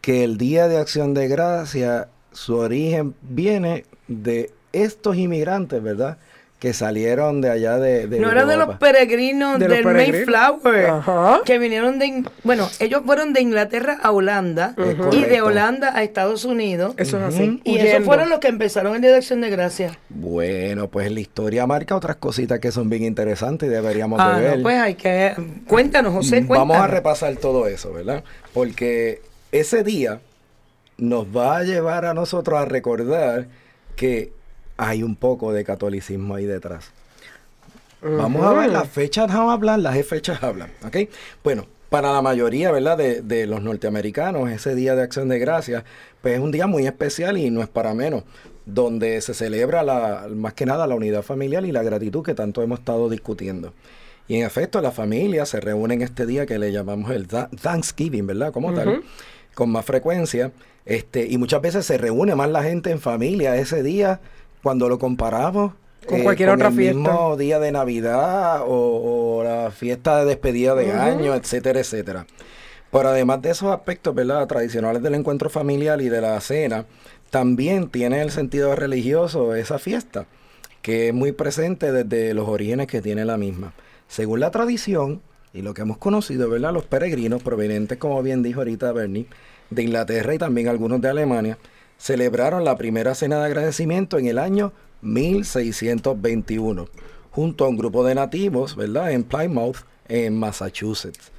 que el Día de Acción de Gracia, su origen viene de estos inmigrantes, ¿verdad? Que salieron de allá de... de
No era de los peregrinos
De los
del
peregrinos.
Mayflower,
Ajá.
que vinieron de... Bueno, ellos fueron de Inglaterra a Holanda
Es
y de. Holanda a Estados Unidos.
Eso es así.
Y esos fueron los que empezaron el Día de Acción de Gracia.
Bueno, pues la historia marca otras cositas que son bien interesantes y deberíamos
Ah,
de ver.
no, pues hay que... Cuéntanos, José,
Mm,
cuéntanos.
Vamos a repasar todo eso, ¿verdad? Porque ese día nos va a llevar a nosotros a recordar que hay un poco de catolicismo ahí detrás. Vamos a ver, las fechas no hablan, las fechas hablan, ¿ok? Bueno, para la mayoría, ¿verdad? De, de los norteamericanos, ese Día de Acción de Gracias, pues es un día muy especial y no es para menos, donde se celebra la, más que nada la unidad familiar y la gratitud que tanto hemos estado discutiendo. Y en efecto, las familias se reúnen este día que le llamamos el Tha- Thanksgiving, ¿verdad? Como tal, con más frecuencia. Este, y muchas veces se reúne más la gente en familia ese día cuando lo comparamos
Con cualquier otra
el
fiesta.
mismo día de Navidad o, o la fiesta de despedida de año, etcétera, etcétera. Pero además de esos aspectos, ¿verdad? Tradicionales del encuentro familiar y de la cena, también tiene el sentido religioso esa fiesta, que es muy presente desde los orígenes que tiene la misma. Según la tradición y lo que hemos conocido, ¿verdad? Los peregrinos provenientes, como bien dijo ahorita Bernie, de Inglaterra y también algunos de Alemania, celebraron la primera cena de agradecimiento en el año 1621, junto a un grupo de nativos, ¿verdad? En Plymouth, en Massachusetts.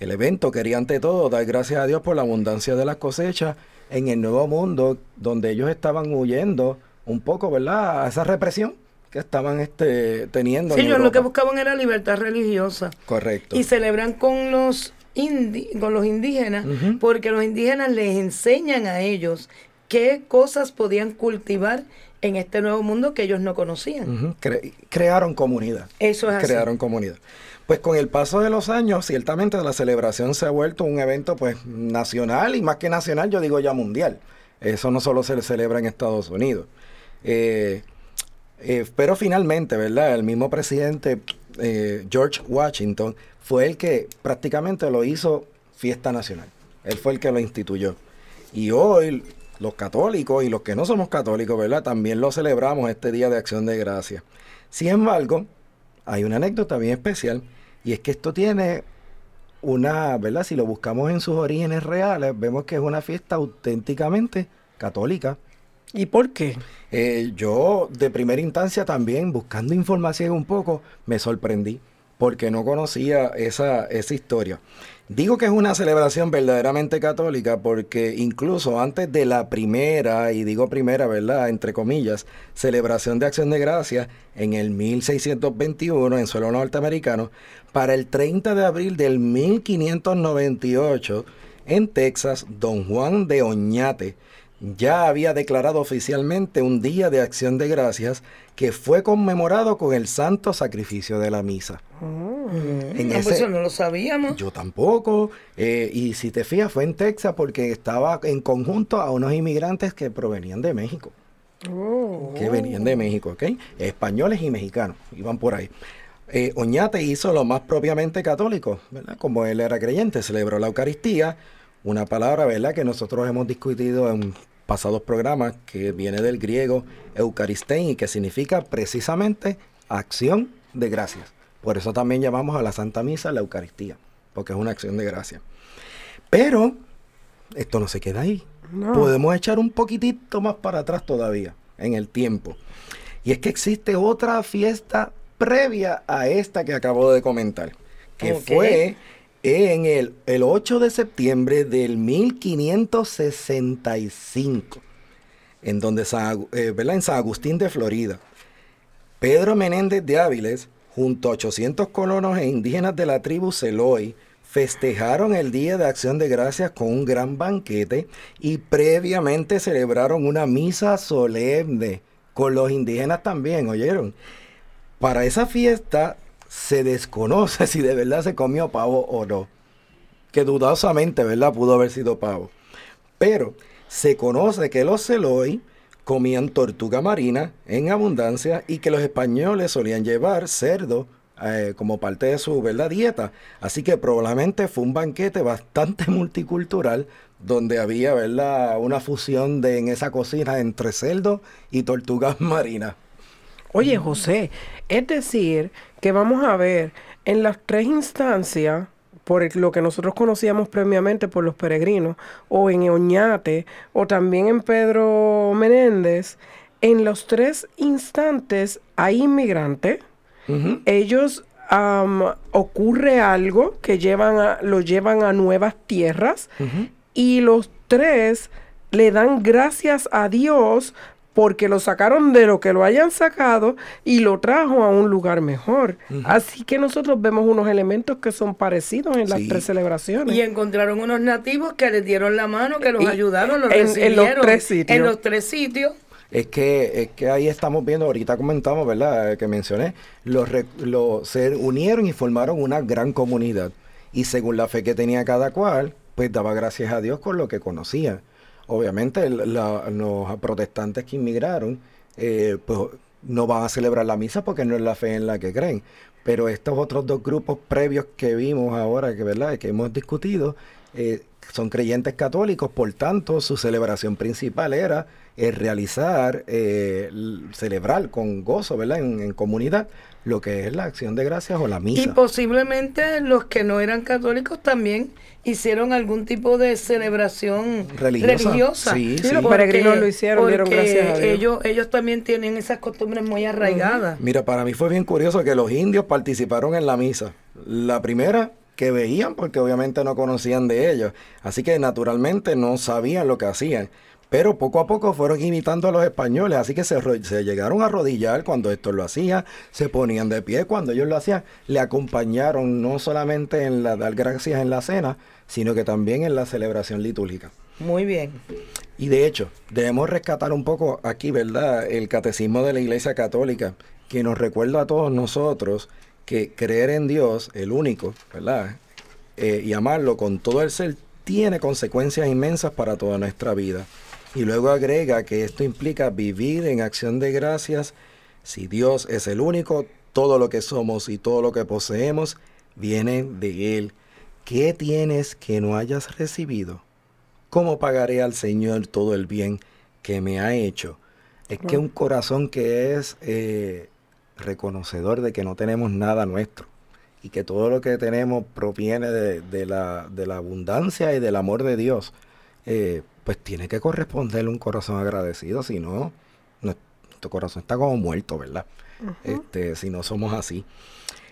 El evento quería ante todo dar gracias a Dios por la abundancia de las cosechas en el nuevo mundo donde ellos estaban huyendo un poco, ¿verdad? A esa represión que estaban este, teniendo.
Sí,
en
ellos lo que buscaban era libertad religiosa.
Correcto.
Y celebran con los, indi- con los indígenas, porque los indígenas les enseñan a ellos qué cosas podían cultivar en este nuevo mundo que ellos no conocían.
Cre- crearon comunidad.
Eso es así.
crearon comunidad. Pues con el paso de los años, ciertamente la celebración se ha vuelto un evento pues nacional y más que nacional, yo digo ya mundial. Eso no solo se celebra en Estados Unidos. Eh, eh, pero finalmente, ¿verdad? El mismo presidente eh, George Washington fue el que prácticamente lo hizo fiesta nacional. Él fue el que lo instituyó. Y hoy los católicos y los que no somos católicos, ¿verdad? También lo celebramos este Día de Acción de Gracia. Sin embargo, hay una anécdota bien especial y es que esto tiene una, ¿verdad? Si lo buscamos en sus orígenes reales, vemos que es una fiesta auténticamente católica.
¿Y por qué?
Eh, yo de primera instancia también, buscando información un poco, me sorprendí porque no conocía esa, esa historia. Digo que es una celebración verdaderamente católica porque incluso antes de la primera, y digo primera, ¿verdad? Entre comillas, celebración de acción de gracias en el 1621 en suelo norteamericano, para el 30 de abril del 1598 en Texas, don Juan de Oñate ya había declarado oficialmente un día de acción de gracias que fue conmemorado con el santo sacrificio de la misa. En
Ah, pues
ese-
eso no lo sabíamos.
yo tampoco. eh, y si te fijas, fue en Texas porque estaba en conjunto a unos inmigrantes que provenían de México. Que venían de México, ¿ok? Españoles y mexicanos, iban por ahí. eh, Oñate hizo lo más propiamente católico, ¿verdad? Como él era creyente, celebró la Eucaristía, una palabra, ¿verdad? Que nosotros hemos discutido en pasados programas, que viene del griego eucaristein y que significa precisamente acción de gracias. Por eso también llamamos a la Santa Misa la Eucaristía, porque es una acción de gracias. Pero esto no se queda ahí.
No.
Podemos echar un poquitito más para atrás todavía en el tiempo. Y es que existe otra fiesta previa a esta que acabo de comentar, que fue en el, el 8 de septiembre del 1565, en donde San, eh, en San Agustín de Florida. Pedro Menéndez de Áviles, junto a 800 colonos e indígenas de la tribu Seloy, festejaron el Día de Acción de Gracias con un gran banquete y previamente celebraron una misa solemne con los indígenas también, ¿oyeron? Para esa fiesta se desconoce si de verdad se comió pavo o no. Que dudosamente, ¿verdad? Pudo haber sido pavo. Pero se conoce que los Seloy comían tortuga marina en abundancia y que los españoles solían llevar cerdo eh, como parte de su ¿verdad? dieta. Así que probablemente fue un banquete bastante multicultural donde había ¿verdad? una fusión de, en esa cocina entre cerdo y tortugas marinas.
Oye, José, es decir, que vamos a ver en las tres instancias, por el- lo que nosotros conocíamos previamente por los peregrinos, o en Oñate, o también en Pedro Menéndez, en los tres instantes hay inmigrantes,
Ujú.
ellos ocurre algo que llevan a, lo llevan a nuevas tierras y los tres le dan gracias a Dios porque lo sacaron de lo que lo hayan sacado y lo trajo a un lugar mejor. Así que nosotros vemos unos elementos que son parecidos en las
Sí.
tres celebraciones.
Y encontraron unos nativos que les dieron la mano, que los
Y
ayudaron, los
en- en los
recibieron.
tres sitios.
En los tres sitios.
Es que, es que ahí estamos viendo, ahorita comentamos, ¿verdad? Eh, Que mencioné, los, los- se unieron y formaron una gran comunidad. Y según la fe que tenía cada cual, pues daba gracias a Dios con lo que conocía. Obviamente los protestantes que inmigraron, eh, pues no van a celebrar la misa porque no es la fe en la que creen. Pero estos otros dos grupos previos que vimos ahora, que, ¿verdad? que hemos discutido, eh, son creyentes católicos, por tanto, su celebración principal era eh, realizar, eh, celebrar con gozo, ¿verdad? En, en comunidad, lo que es la acción de gracias o la
Y
misa.
posiblemente los que no eran católicos también hicieron algún tipo de celebración
Religiosa.
religiosa.
Sí,
Sí,
sí.
los peregrinos lo hicieron, dieron gracias a Dios.
Ellos, ellos también tienen esas costumbres muy arraigadas.
Mira, para mí fue bien curioso que los indios participaron en la misa. La primera que veían porque obviamente no conocían de ellos. Así que naturalmente no sabían lo que hacían. Pero poco a poco fueron imitando a los españoles, así que se, llegaron a arrodillar cuando estos lo hacían, se ponían de pie cuando ellos lo hacían, le acompañaron no solamente en la dar gracias en la cena, sino que también en la celebración litúrgica.
Muy bien.
Y de hecho, debemos rescatar un poco aquí, ¿verdad? El catecismo de la Iglesia Católica, que nos recuerda a todos nosotros que creer en Dios, el único, ¿verdad? Eh, y amarlo con todo el ser, tiene consecuencias inmensas para toda nuestra vida. Y luego agrega que esto implica vivir en acción de gracias. Si Dios es el único, todo lo que somos y todo lo que poseemos viene de Él. ¿Qué tienes que no hayas recibido? ¿Cómo pagaré al Señor todo el bien que me ha hecho? Es que un corazón que es eh, reconocedor de que no tenemos nada nuestro y que todo lo que tenemos proviene de, de la, de la abundancia y del amor de Dios, eh, pues tiene que corresponderle un corazón agradecido, si no, nuestro corazón está como muerto, ¿verdad? este, si no somos así.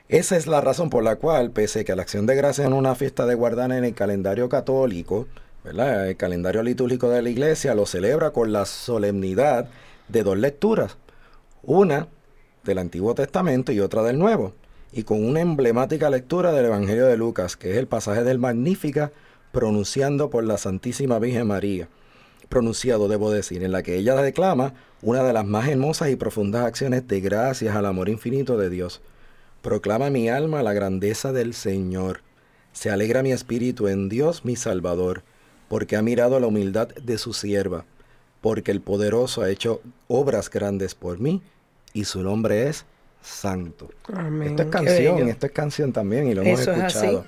Esa es la razón por la cual, pese a que la acción de gracias es una fiesta de guardar en el calendario católico, ¿verdad? El calendario litúrgico de la iglesia lo celebra con la solemnidad de dos lecturas, una del Antiguo Testamento y otra del Nuevo, y con una emblemática lectura del Evangelio de Lucas, que es el pasaje del Magnífica pronunciando por la Santísima Virgen María, pronunciado debo decir, en la que ella declama una de las más hermosas y profundas acciones de gracias al amor infinito de Dios. Proclama mi alma la grandeza del Señor. Se alegra mi espíritu en Dios mi Salvador, porque ha mirado la humildad de su sierva, porque el poderoso ha hecho obras grandes por mí, y su nombre es santo.
Amén.
Esto es canción, esto es canción también y lo hemos
Eso es así.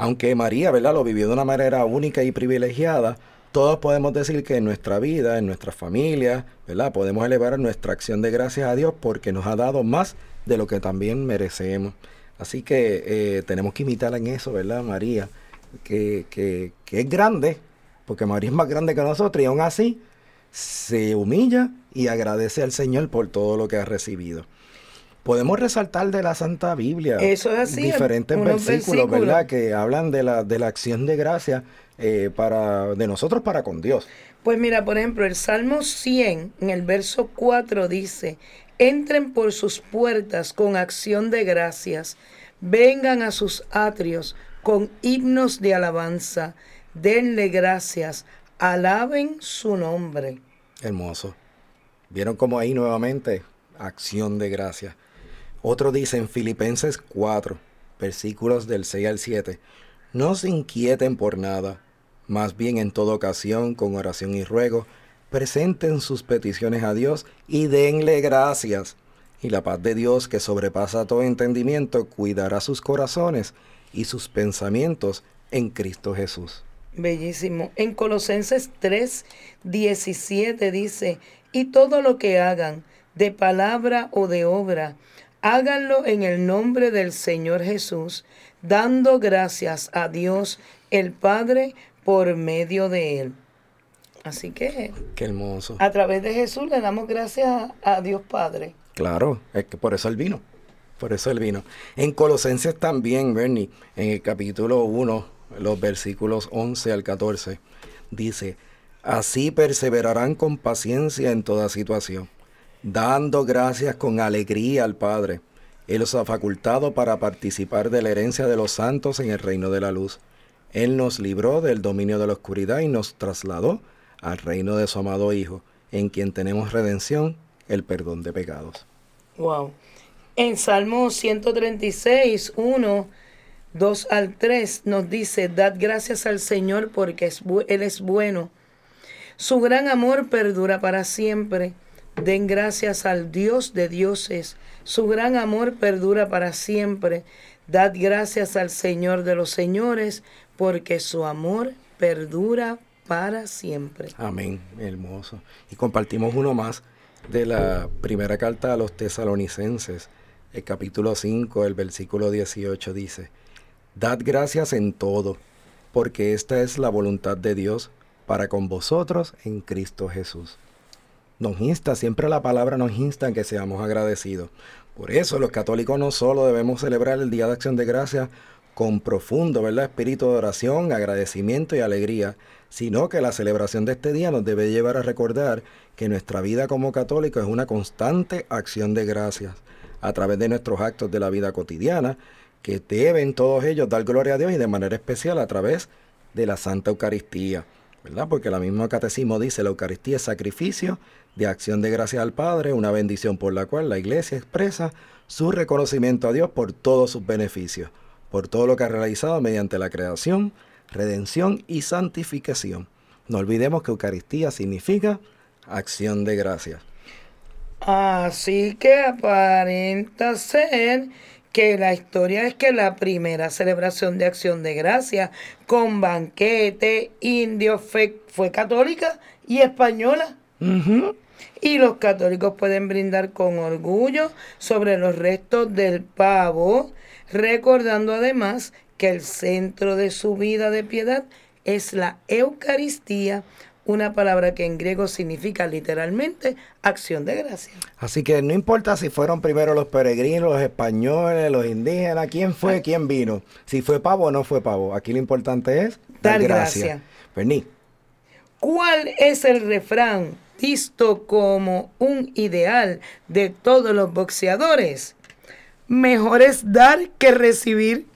Aunque María, ¿verdad? Lo vivió de una manera única y privilegiada, todos podemos decir que en nuestra vida, en nuestra familia, ¿verdad? Podemos elevar nuestra acción de gracias a Dios porque nos ha dado más de lo que también merecemos. Así que eh, tenemos que imitarla en eso, ¿verdad? María, que, que, que es grande, porque María es más grande que nosotros y aún así se humilla y agradece al Señor por todo lo que ha recibido. Podemos resaltar de la Santa Biblia
Eso es así,
diferentes versículos,
versículos.
¿verdad? Que hablan de la, de la acción de gracia eh, para, de nosotros para con Dios.
Pues mira, por ejemplo, el Salmo 100, en el verso 4 dice, entren por sus puertas con acción de gracias, vengan a sus atrios con himnos de alabanza, denle gracias, alaben su nombre.
Hermoso. ¿Vieron cómo ahí nuevamente? Acción de gracia. Otro dice en Filipenses 4, versículos del 6 al 7. No se inquieten por nada, más bien en toda ocasión, con oración y ruego, presenten sus peticiones a Dios y denle gracias. Y la paz de Dios, que sobrepasa todo entendimiento, cuidará sus corazones y sus pensamientos en Cristo Jesús.
Bellísimo. En Colosenses 3, 17 dice, y todo lo que hagan, de palabra o de obra, háganlo en el nombre del Señor Jesús, dando gracias a Dios el Padre por medio de él. Así que
Qué hermoso.
a través de Jesús le damos gracias a Dios Padre.
Claro, es que por eso él vino. Por eso él vino. En Colosenses también, Bernie, en el capítulo 1, los versículos 11 al 14, dice, así perseverarán con paciencia en toda situación, dando gracias con alegría al Padre. Él os ha facultado para participar de la herencia de los santos en el reino de la luz. Él nos libró del dominio de la oscuridad y nos trasladó al reino de su amado Hijo, en quien tenemos redención, el perdón de pecados.
Wow. En Salmo 136, 1, 2 al 3 nos dice, dad gracias al Señor porque Él es bueno. Su gran amor perdura para siempre. Den gracias al Dios de dioses. Su gran amor perdura para siempre. Dad gracias al Señor de los señores porque su amor perdura para siempre.
Amén, hermoso. Y compartimos uno más de la primera carta a los tesalonicenses, el capítulo 5, el versículo 18 dice, Dad gracias en todo, porque esta es la voluntad de Dios para con vosotros en Cristo Jesús. Nos insta, siempre la palabra nos insta en que seamos agradecidos. Por eso los católicos no solo debemos celebrar el Día de Acción de Gracias con profundo ¿verdad? espíritu de oración, agradecimiento y alegría, sino que la celebración de este día nos debe llevar a recordar que nuestra vida como católicos es una constante acción de gracias a través de nuestros actos de la vida cotidiana, que deben todos ellos dar gloria a Dios y de manera especial a través de la Santa Eucaristía, ¿verdad? Porque la misma catecismo dice, la Eucaristía es sacrificio de acción de gracias al Padre, una bendición por la cual la Iglesia expresa su reconocimiento a Dios por todos sus beneficios, por todo lo que ha realizado mediante la creación, redención y santificación. No olvidemos que Eucaristía significa acción de gracias.
Así que aparenta ser que la historia es que la primera celebración de acción de gracia con banquete indio fue, fue católica y española. Y los católicos pueden brindar con orgullo sobre los restos del pavo, recordando además que el centro de su vida de piedad es la Eucaristía, una palabra que en griego significa literalmente acción de gracia.
Así que no importa si fueron primero los peregrinos, los españoles, los indígenas, quién fue, quién vino. Si fue pavo o no fue pavo. Aquí lo importante es dar,
gracia.
Vení.
¿Cuál es el refrán visto como un ideal de todos los boxeadores? Mejor es dar que recibir.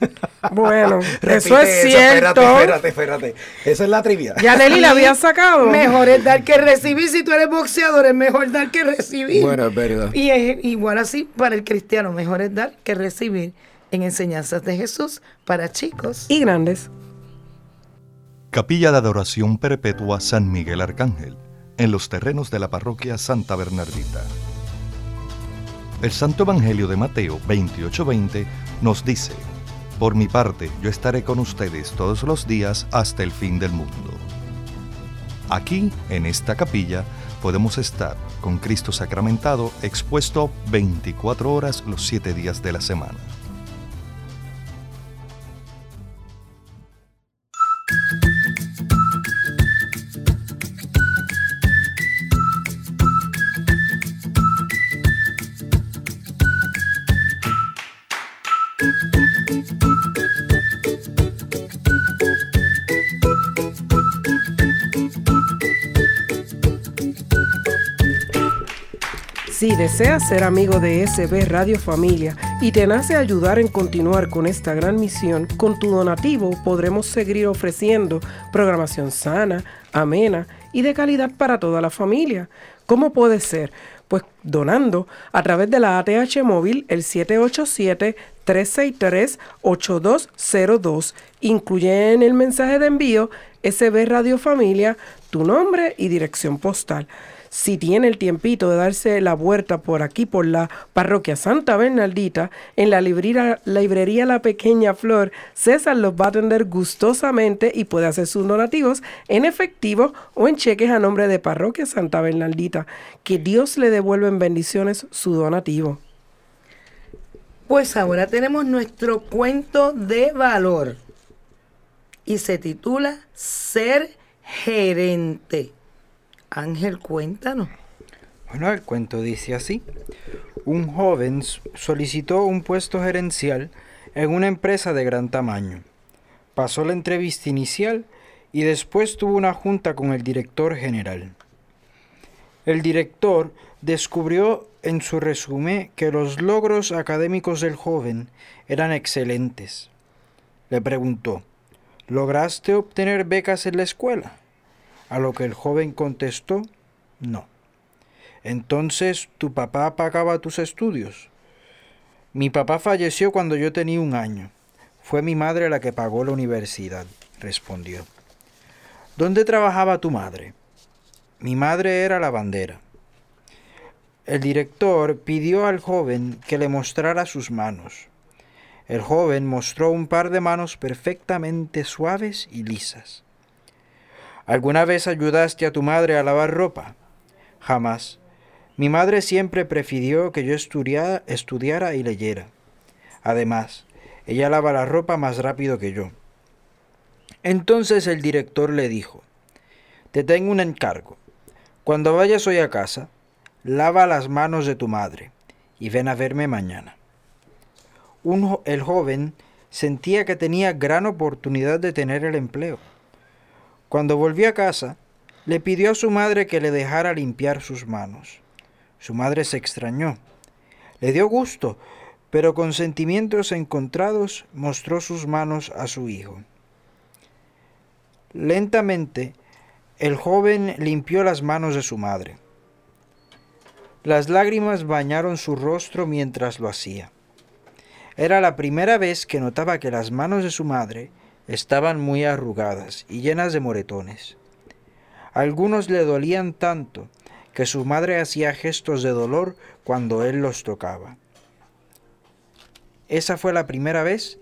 Bueno, eso es cierto.
espérate, espérate. Esa es la trivia.
Ya Nelly la había sacado.
Mejor es dar que recibir. Si tú eres boxeador, es mejor dar que recibir.
Bueno, es verdad.
Y es igual así para el cristiano. Mejor es dar que recibir en enseñanzas de Jesús para chicos.
Y grandes.
Capilla de Adoración Perpetua San Miguel Arcángel, en los terrenos de la parroquia Santa Bernardita. El Santo Evangelio de Mateo 28:20 nos dice, Por mi parte, yo estaré con ustedes todos los días hasta el fin del mundo. Aquí, en esta capilla, podemos estar con Cristo sacramentado expuesto 24 horas los 7 días de la semana.
Deseas ser amigo de SB Radio Familia y te nace ayudar en continuar con esta gran misión, con tu donativo podremos seguir ofreciendo programación sana, amena y de calidad para toda la familia. ¿Cómo puede ser? Pues donando a través de la ATH móvil el 787-363-8202. Incluye en el mensaje de envío SB Radio Familia tu nombre y dirección postal si tiene el tiempito de darse la vuelta por aquí, por la parroquia Santa Bernaldita, en la librería, La Pequeña Flor, César los va a atender gustosamente y puede hacer sus donativos en efectivo o en cheques a nombre de Parroquia Santa Bernaldita. Que Dios le devuelva en bendiciones su donativo.
Pues ahora tenemos nuestro cuento de valor y se titula Ser gerente. Ángel, cuéntanos.
Bueno, el cuento dice así. Un joven solicitó un puesto gerencial en una empresa de gran tamaño. Pasó la entrevista inicial y después tuvo una junta con el director general. El director descubrió en su resumen que los logros académicos del joven eran excelentes. Le preguntó, ¿lograste obtener becas en la escuela? A lo que el joven contestó, no. Entonces, ¿tu papá pagaba tus estudios? Mi papá falleció cuando yo tenía un año. Fue mi madre la que pagó la universidad, respondió. ¿Dónde trabajaba tu madre? Mi madre era lavandera. El director pidió al joven que le mostrara sus manos. El joven mostró un par de manos perfectamente suaves y lisas. ¿Alguna vez ayudaste a tu madre a lavar ropa? Jamás. Mi madre siempre prefirió que yo estudiara, estudiara y leyera. Además, ella lava la ropa más rápido que yo. Entonces el director le dijo, Te tengo un encargo. Cuando vayas hoy a casa, lava las manos de tu madre y ven a verme mañana. el joven sentía que tenía gran oportunidad de tener el empleo. Cuando volvió a casa, le pidió a su madre que le dejara limpiar sus manos. Su madre se extrañó. Le dio gusto, pero con sentimientos encontrados mostró sus manos a su hijo. Lentamente, el joven limpió las manos de su madre. Las lágrimas bañaron su rostro mientras lo hacía. Era la primera vez que notaba que las manos de su madre Estaban muy arrugadas y llenas de moretones. Algunos le dolían tanto que su madre hacía gestos de dolor cuando él los tocaba. Esa fue la primera vez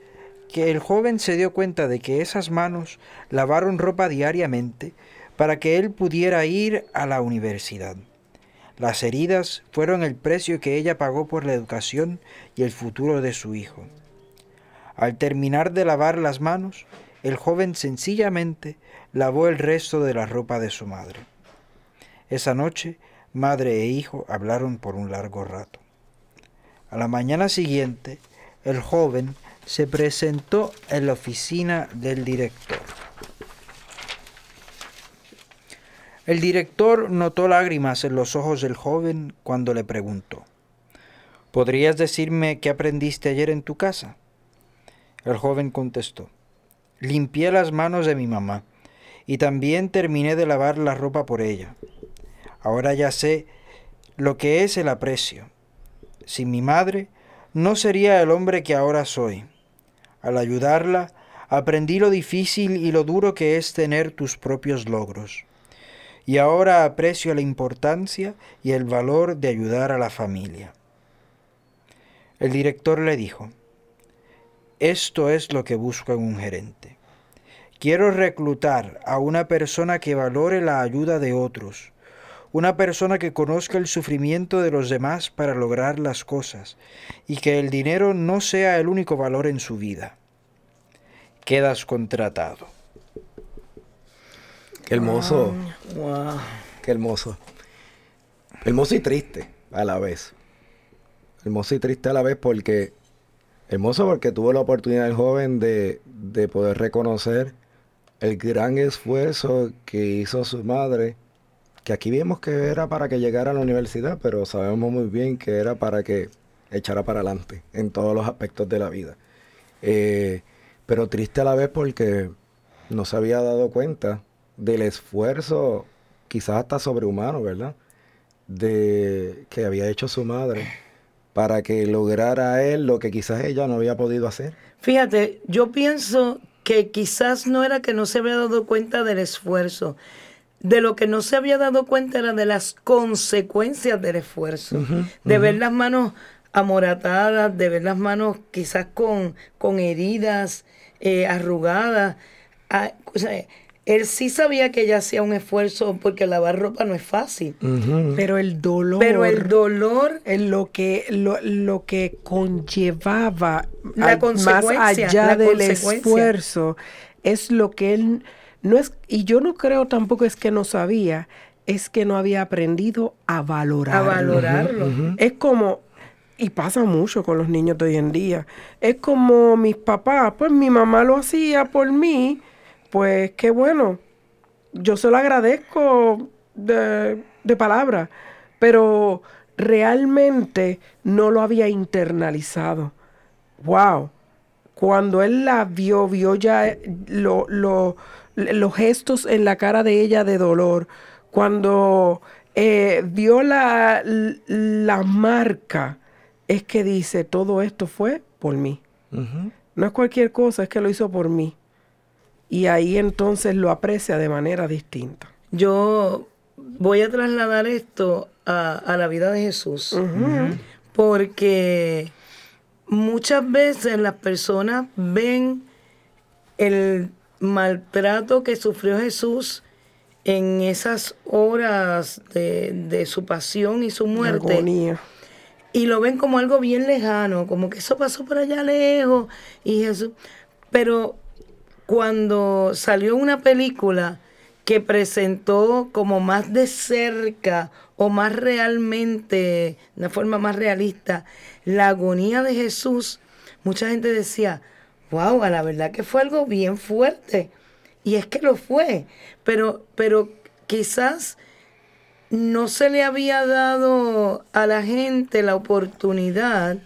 que el joven se dio cuenta de que esas manos lavaron ropa diariamente para que él pudiera ir a la universidad. Las heridas fueron el precio que ella pagó por la educación y el futuro de su hijo. Al terminar de lavar las manos, el joven sencillamente lavó el resto de la ropa de su madre. Esa noche, madre e hijo hablaron por un largo rato. A la mañana siguiente, el joven se presentó en la oficina del director. El director notó lágrimas en los ojos del joven cuando le preguntó, ¿Podrías decirme qué aprendiste ayer en tu casa? El joven contestó, limpié las manos de mi mamá y también terminé de lavar la ropa por ella. Ahora ya sé lo que es el aprecio. Sin mi madre, no sería el hombre que ahora soy. Al ayudarla, aprendí lo difícil y lo duro que es tener tus propios logros. Y ahora aprecio la importancia y el valor de ayudar a la familia. El director le dijo, esto es lo que busco en un gerente. Quiero reclutar a una persona que valore la ayuda de otros, una persona que conozca el sufrimiento de los demás para lograr las cosas y que el dinero no sea el único valor en su vida. Quedas contratado.
Qué hermoso.
Wow.
Qué hermoso. Hermoso y triste a la vez. Hermoso y triste a la vez porque... Hermoso porque tuvo la oportunidad el joven de, de poder reconocer el gran esfuerzo que hizo su madre, que aquí vimos que era para que llegara a la universidad, pero sabemos muy bien que era para que echara para adelante en todos los aspectos de la vida. Eh, pero triste a la vez porque no se había dado cuenta del esfuerzo, quizás hasta sobrehumano, ¿verdad? De que había hecho su madre para que lograra él lo que quizás ella no había podido hacer.
Fíjate, yo pienso que quizás no era que no se había dado cuenta del esfuerzo. De lo que no se había dado cuenta era de las consecuencias del esfuerzo. de ver las manos amoratadas, de ver las manos quizás con, con heridas, eh, arrugadas. Ah, o sea, él sí sabía que ella hacía un esfuerzo porque lavar ropa no es fácil.
Pero el dolor.
Pero el dolor.
en lo que lo, lo que conllevaba
La
al- más allá
la
del
consecuencia.
esfuerzo es lo que él no es y yo no creo tampoco es que no sabía es que no había aprendido a valorar
A valorarlo.
es como y pasa mucho con los niños de hoy en día es como mis papás pues mi mamá lo hacía por mí pues qué bueno yo se lo agradezco de, de palabra, pero realmente no lo había internalizado. Wow. Cuando él la vio, vio ya eh, lo- lo- los gestos en la cara de ella de dolor. Cuando eh, vio la, la marca, es que dice, todo esto fue por mí. No es cualquier cosa, es que lo hizo por mí. Y ahí entonces lo aprecia de manera distinta.
Yo voy a trasladar esto a, a la vida de Jesús. Porque muchas veces las personas ven el maltrato que sufrió Jesús en esas horas de, de su pasión y su muerte.
Agonía.
y lo ven como algo bien lejano, como que eso pasó por allá lejos y Jesús. Pero cuando salió una película que presentó como más de cerca o más realmente, de una forma más realista, la agonía de Jesús, mucha gente decía, wow, a la verdad que fue algo bien fuerte. Y es que lo fue, pero, pero quizás no se le había dado a la gente la oportunidad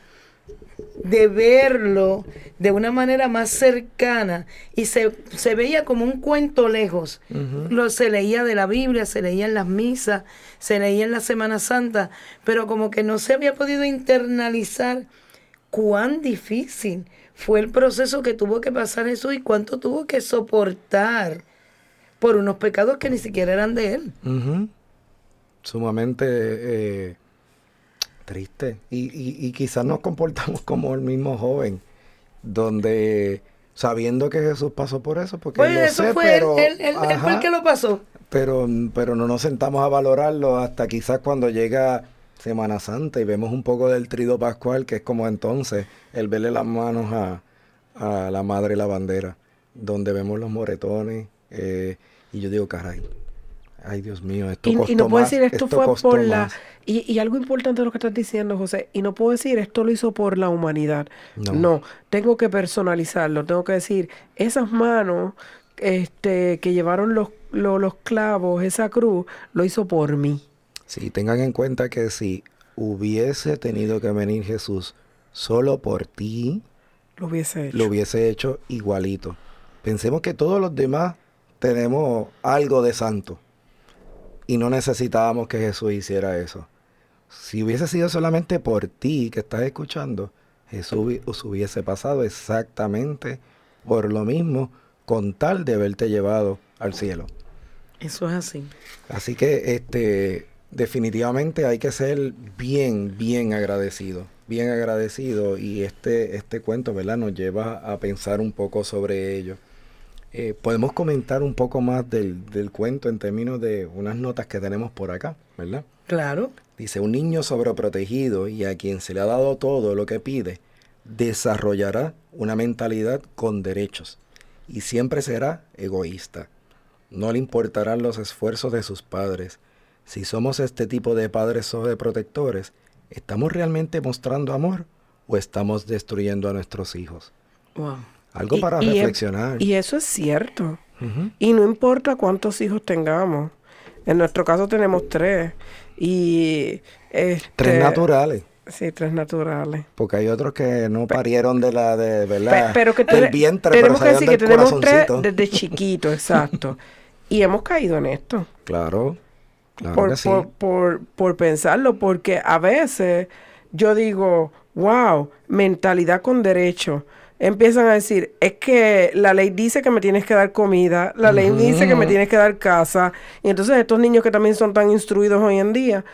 de verlo de una manera más cercana y se, se veía como un cuento lejos. Lo, se leía de la Biblia, se leía en las misas, se leía en la Semana Santa, pero como que no se había podido internalizar cuán difícil fue el proceso que tuvo que pasar Jesús y cuánto tuvo que soportar por unos pecados que ni siquiera eran de él.
Sumamente eh, triste. Y, y, y quizás nos comportamos como el mismo joven, donde sabiendo que Jesús pasó por eso, porque
Pues
lo
eso
sé,
fue
pero,
él, él- él fue el que lo pasó.
pero, pero no nos sentamos a valorarlo hasta quizás cuando llega Semana Santa y vemos un poco del trido pascual, que es como entonces el verle las manos a, a la madre la bandera, donde vemos los moretones. eh, y yo digo, caray, ay Dios mío, esto
Y,
costó
y no puedo
más,
decir esto, fue por la...
más".
Y, y algo importante de lo que estás diciendo, José, y no puedo decir esto lo hizo por la humanidad.
No.
No, tengo que personalizarlo, tengo que decir, esas manos este, que llevaron los, los, los clavos, esa cruz, lo hizo por mí.
Sí, tengan en cuenta que si hubiese tenido que venir Jesús solo por ti,
Lo hubiese hecho.
lo hubiese hecho igualito. Pensemos que todos los demás tenemos algo de santo y no necesitábamos que Jesús hiciera eso. Si hubiese sido solamente por ti que estás escuchando, Jesús os hubiese pasado exactamente por lo mismo con tal de haberte llevado al cielo.
Eso es así.
Así que este definitivamente hay que ser bien, bien agradecido, bien agradecido y este, este cuento, ¿verdad? Nos lleva a pensar un poco sobre ello. Eh, podemos comentar un poco más del, del cuento en términos de unas notas que tenemos por acá, ¿verdad?
Claro.
Dice, un niño sobreprotegido y a quien se le ha dado todo lo que pide, desarrollará una mentalidad con derechos y siempre será egoísta. No le importarán los esfuerzos de sus padres. Si somos este tipo de padres sobreprotectores, ¿estamos realmente mostrando amor o estamos destruyendo a nuestros hijos?
Wow.
Algo
Y-
para
y,
reflexionar.
Y eso es cierto. Y no importa cuántos hijos tengamos. En nuestro caso tenemos tres. Y...
Tres
este,
naturales.
Sí, tres naturales.
Porque hay otros que no parieron de la de
Pe-
verdad
pero que
del vientre,
tenemos
pero
que decir que tenemos tres desde chiquito, exacto. y hemos caído en esto.
Claro, claro
por,
que sí.
por, por, por pensarlo, porque a veces yo digo, wow, mentalidad con derecho. Empiezan a decir, es que la ley dice que me tienes que dar comida, la ley dice que me tienes que dar casa. Y entonces estos niños que también son tan instruidos hoy en día,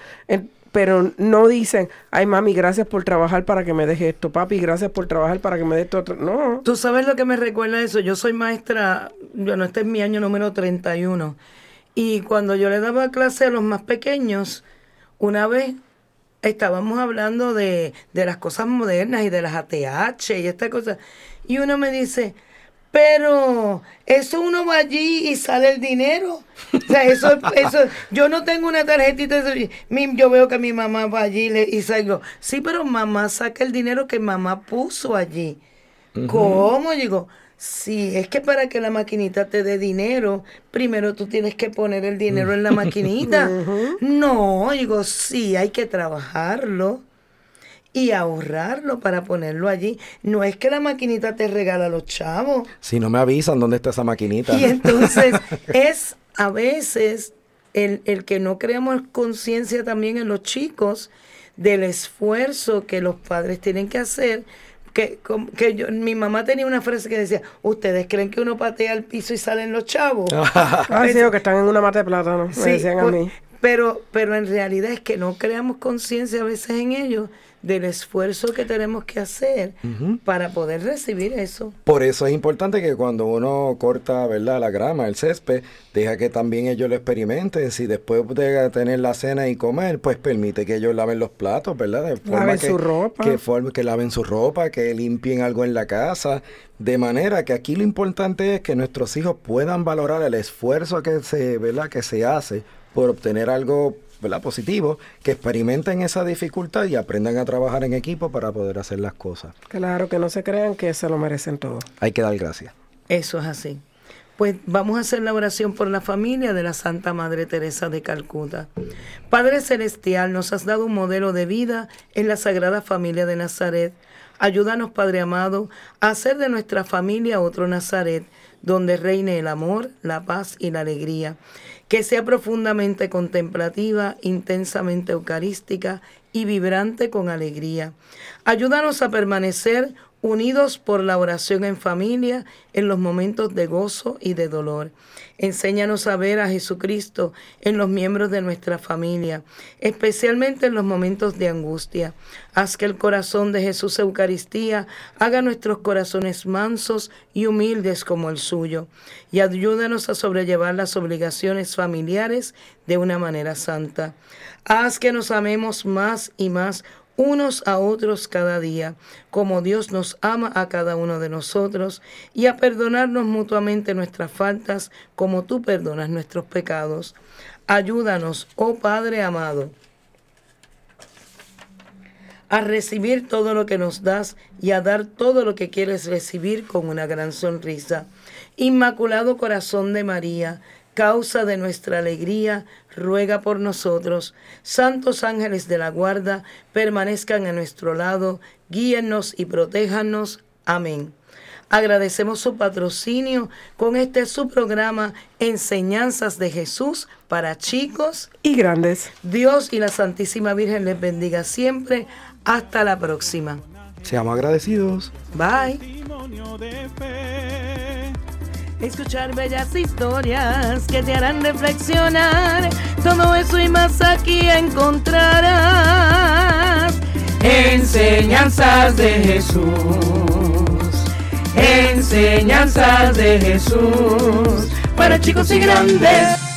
pero no dicen, ay mami, gracias por trabajar para que me deje esto, papi, gracias por trabajar para que me dé esto otro. No.
Tú sabes lo que me recuerda eso. Yo soy maestra, bueno, este es mi año número 31. Y cuando yo le daba clase a los más pequeños, una vez estábamos hablando de, de las cosas modernas y de las ATH y esta cosa. Y uno me dice, pero eso uno va allí y sale el dinero. O sea, eso, eso, yo no tengo una tarjetita, mi- yo veo que mi mamá va allí y le- y salgo, sí, pero mamá saca el dinero que mamá puso allí. ¿Cómo? Digo, sí, es que para que la maquinita te dé dinero, primero tú tienes que poner el dinero en la maquinita. No, digo, sí, hay que trabajarlo y ahorrarlo para ponerlo allí. No es que la maquinita te regala los chavos.
Si no me avisan dónde está esa maquinita.
Y entonces es a veces el, el que no creamos conciencia también en los chicos del esfuerzo que los padres tienen que hacer. Que, que yo, mi mamá tenía una frase que decía, ¿ustedes creen que uno patea el piso y salen los chavos?
Ah, sí, o que están en una mata de plátano, me decían a
por-
mí.
Pero, pero en realidad es que no creamos conciencia a veces en ellos del esfuerzo que tenemos que hacer para poder recibir eso.
Por eso es importante que cuando uno corta, ¿verdad? La grama, el césped, deja que también ellos lo experimenten. Si después de tener la cena y comer, pues permite que ellos laven los platos, ¿verdad? De forma
Laven
que,
su ropa.
Que, que laven su ropa, que limpien algo en la casa. De manera que aquí lo importante es que nuestros hijos puedan valorar el esfuerzo que se, ¿verdad? Que se hace por obtener algo ¿verdad? positivo, que experimenten esa dificultad y aprendan a trabajar en equipo para poder hacer las cosas.
Claro, que no se crean que se lo merecen todo.
Hay que dar gracias.
Eso es así. Pues vamos a hacer la oración por la familia de la Santa Madre Teresa de Calcuta. Padre Celestial, nos has dado un modelo de vida en la Sagrada Familia de Nazaret. Ayúdanos, Padre amado, a hacer de nuestra familia otro Nazaret, donde reine el amor, la paz y la alegría. Que sea profundamente contemplativa, intensamente eucarística y vibrante con alegría. Ayúdanos a permanecer unidos por la oración en familia en los momentos de gozo y de dolor. Enséñanos a ver a Jesucristo en los miembros de nuestra familia, especialmente en los momentos de angustia. Haz que el corazón de Jesús Eucaristía haga nuestros corazones mansos y humildes como el suyo, y ayúdanos a sobrellevar las obligaciones familiares de una manera santa. Haz que nos amemos más y más unos a otros cada día, como Dios nos ama a cada uno de nosotros, y a perdonarnos mutuamente nuestras faltas, como tú perdonas nuestros pecados. Ayúdanos, oh Padre amado, a recibir todo lo que nos das y a dar todo lo que quieres recibir con una gran sonrisa. Inmaculado Corazón de María, causa de nuestra alegría, ruega por nosotros. Santos ángeles de la guarda, permanezcan a nuestro lado, guíennos y protéjanos. Amén. Agradecemos su patrocinio con este su programa Enseñanzas de Jesús para chicos.
Y grandes.
Dios y la Santísima Virgen les bendiga siempre. Hasta la próxima.
Seamos agradecidos.
Bye. Escuchar bellas historias que te harán reflexionar. Todo eso y más aquí encontrarás. Enseñanzas de Jesús. Enseñanzas de Jesús para chicos y grandes.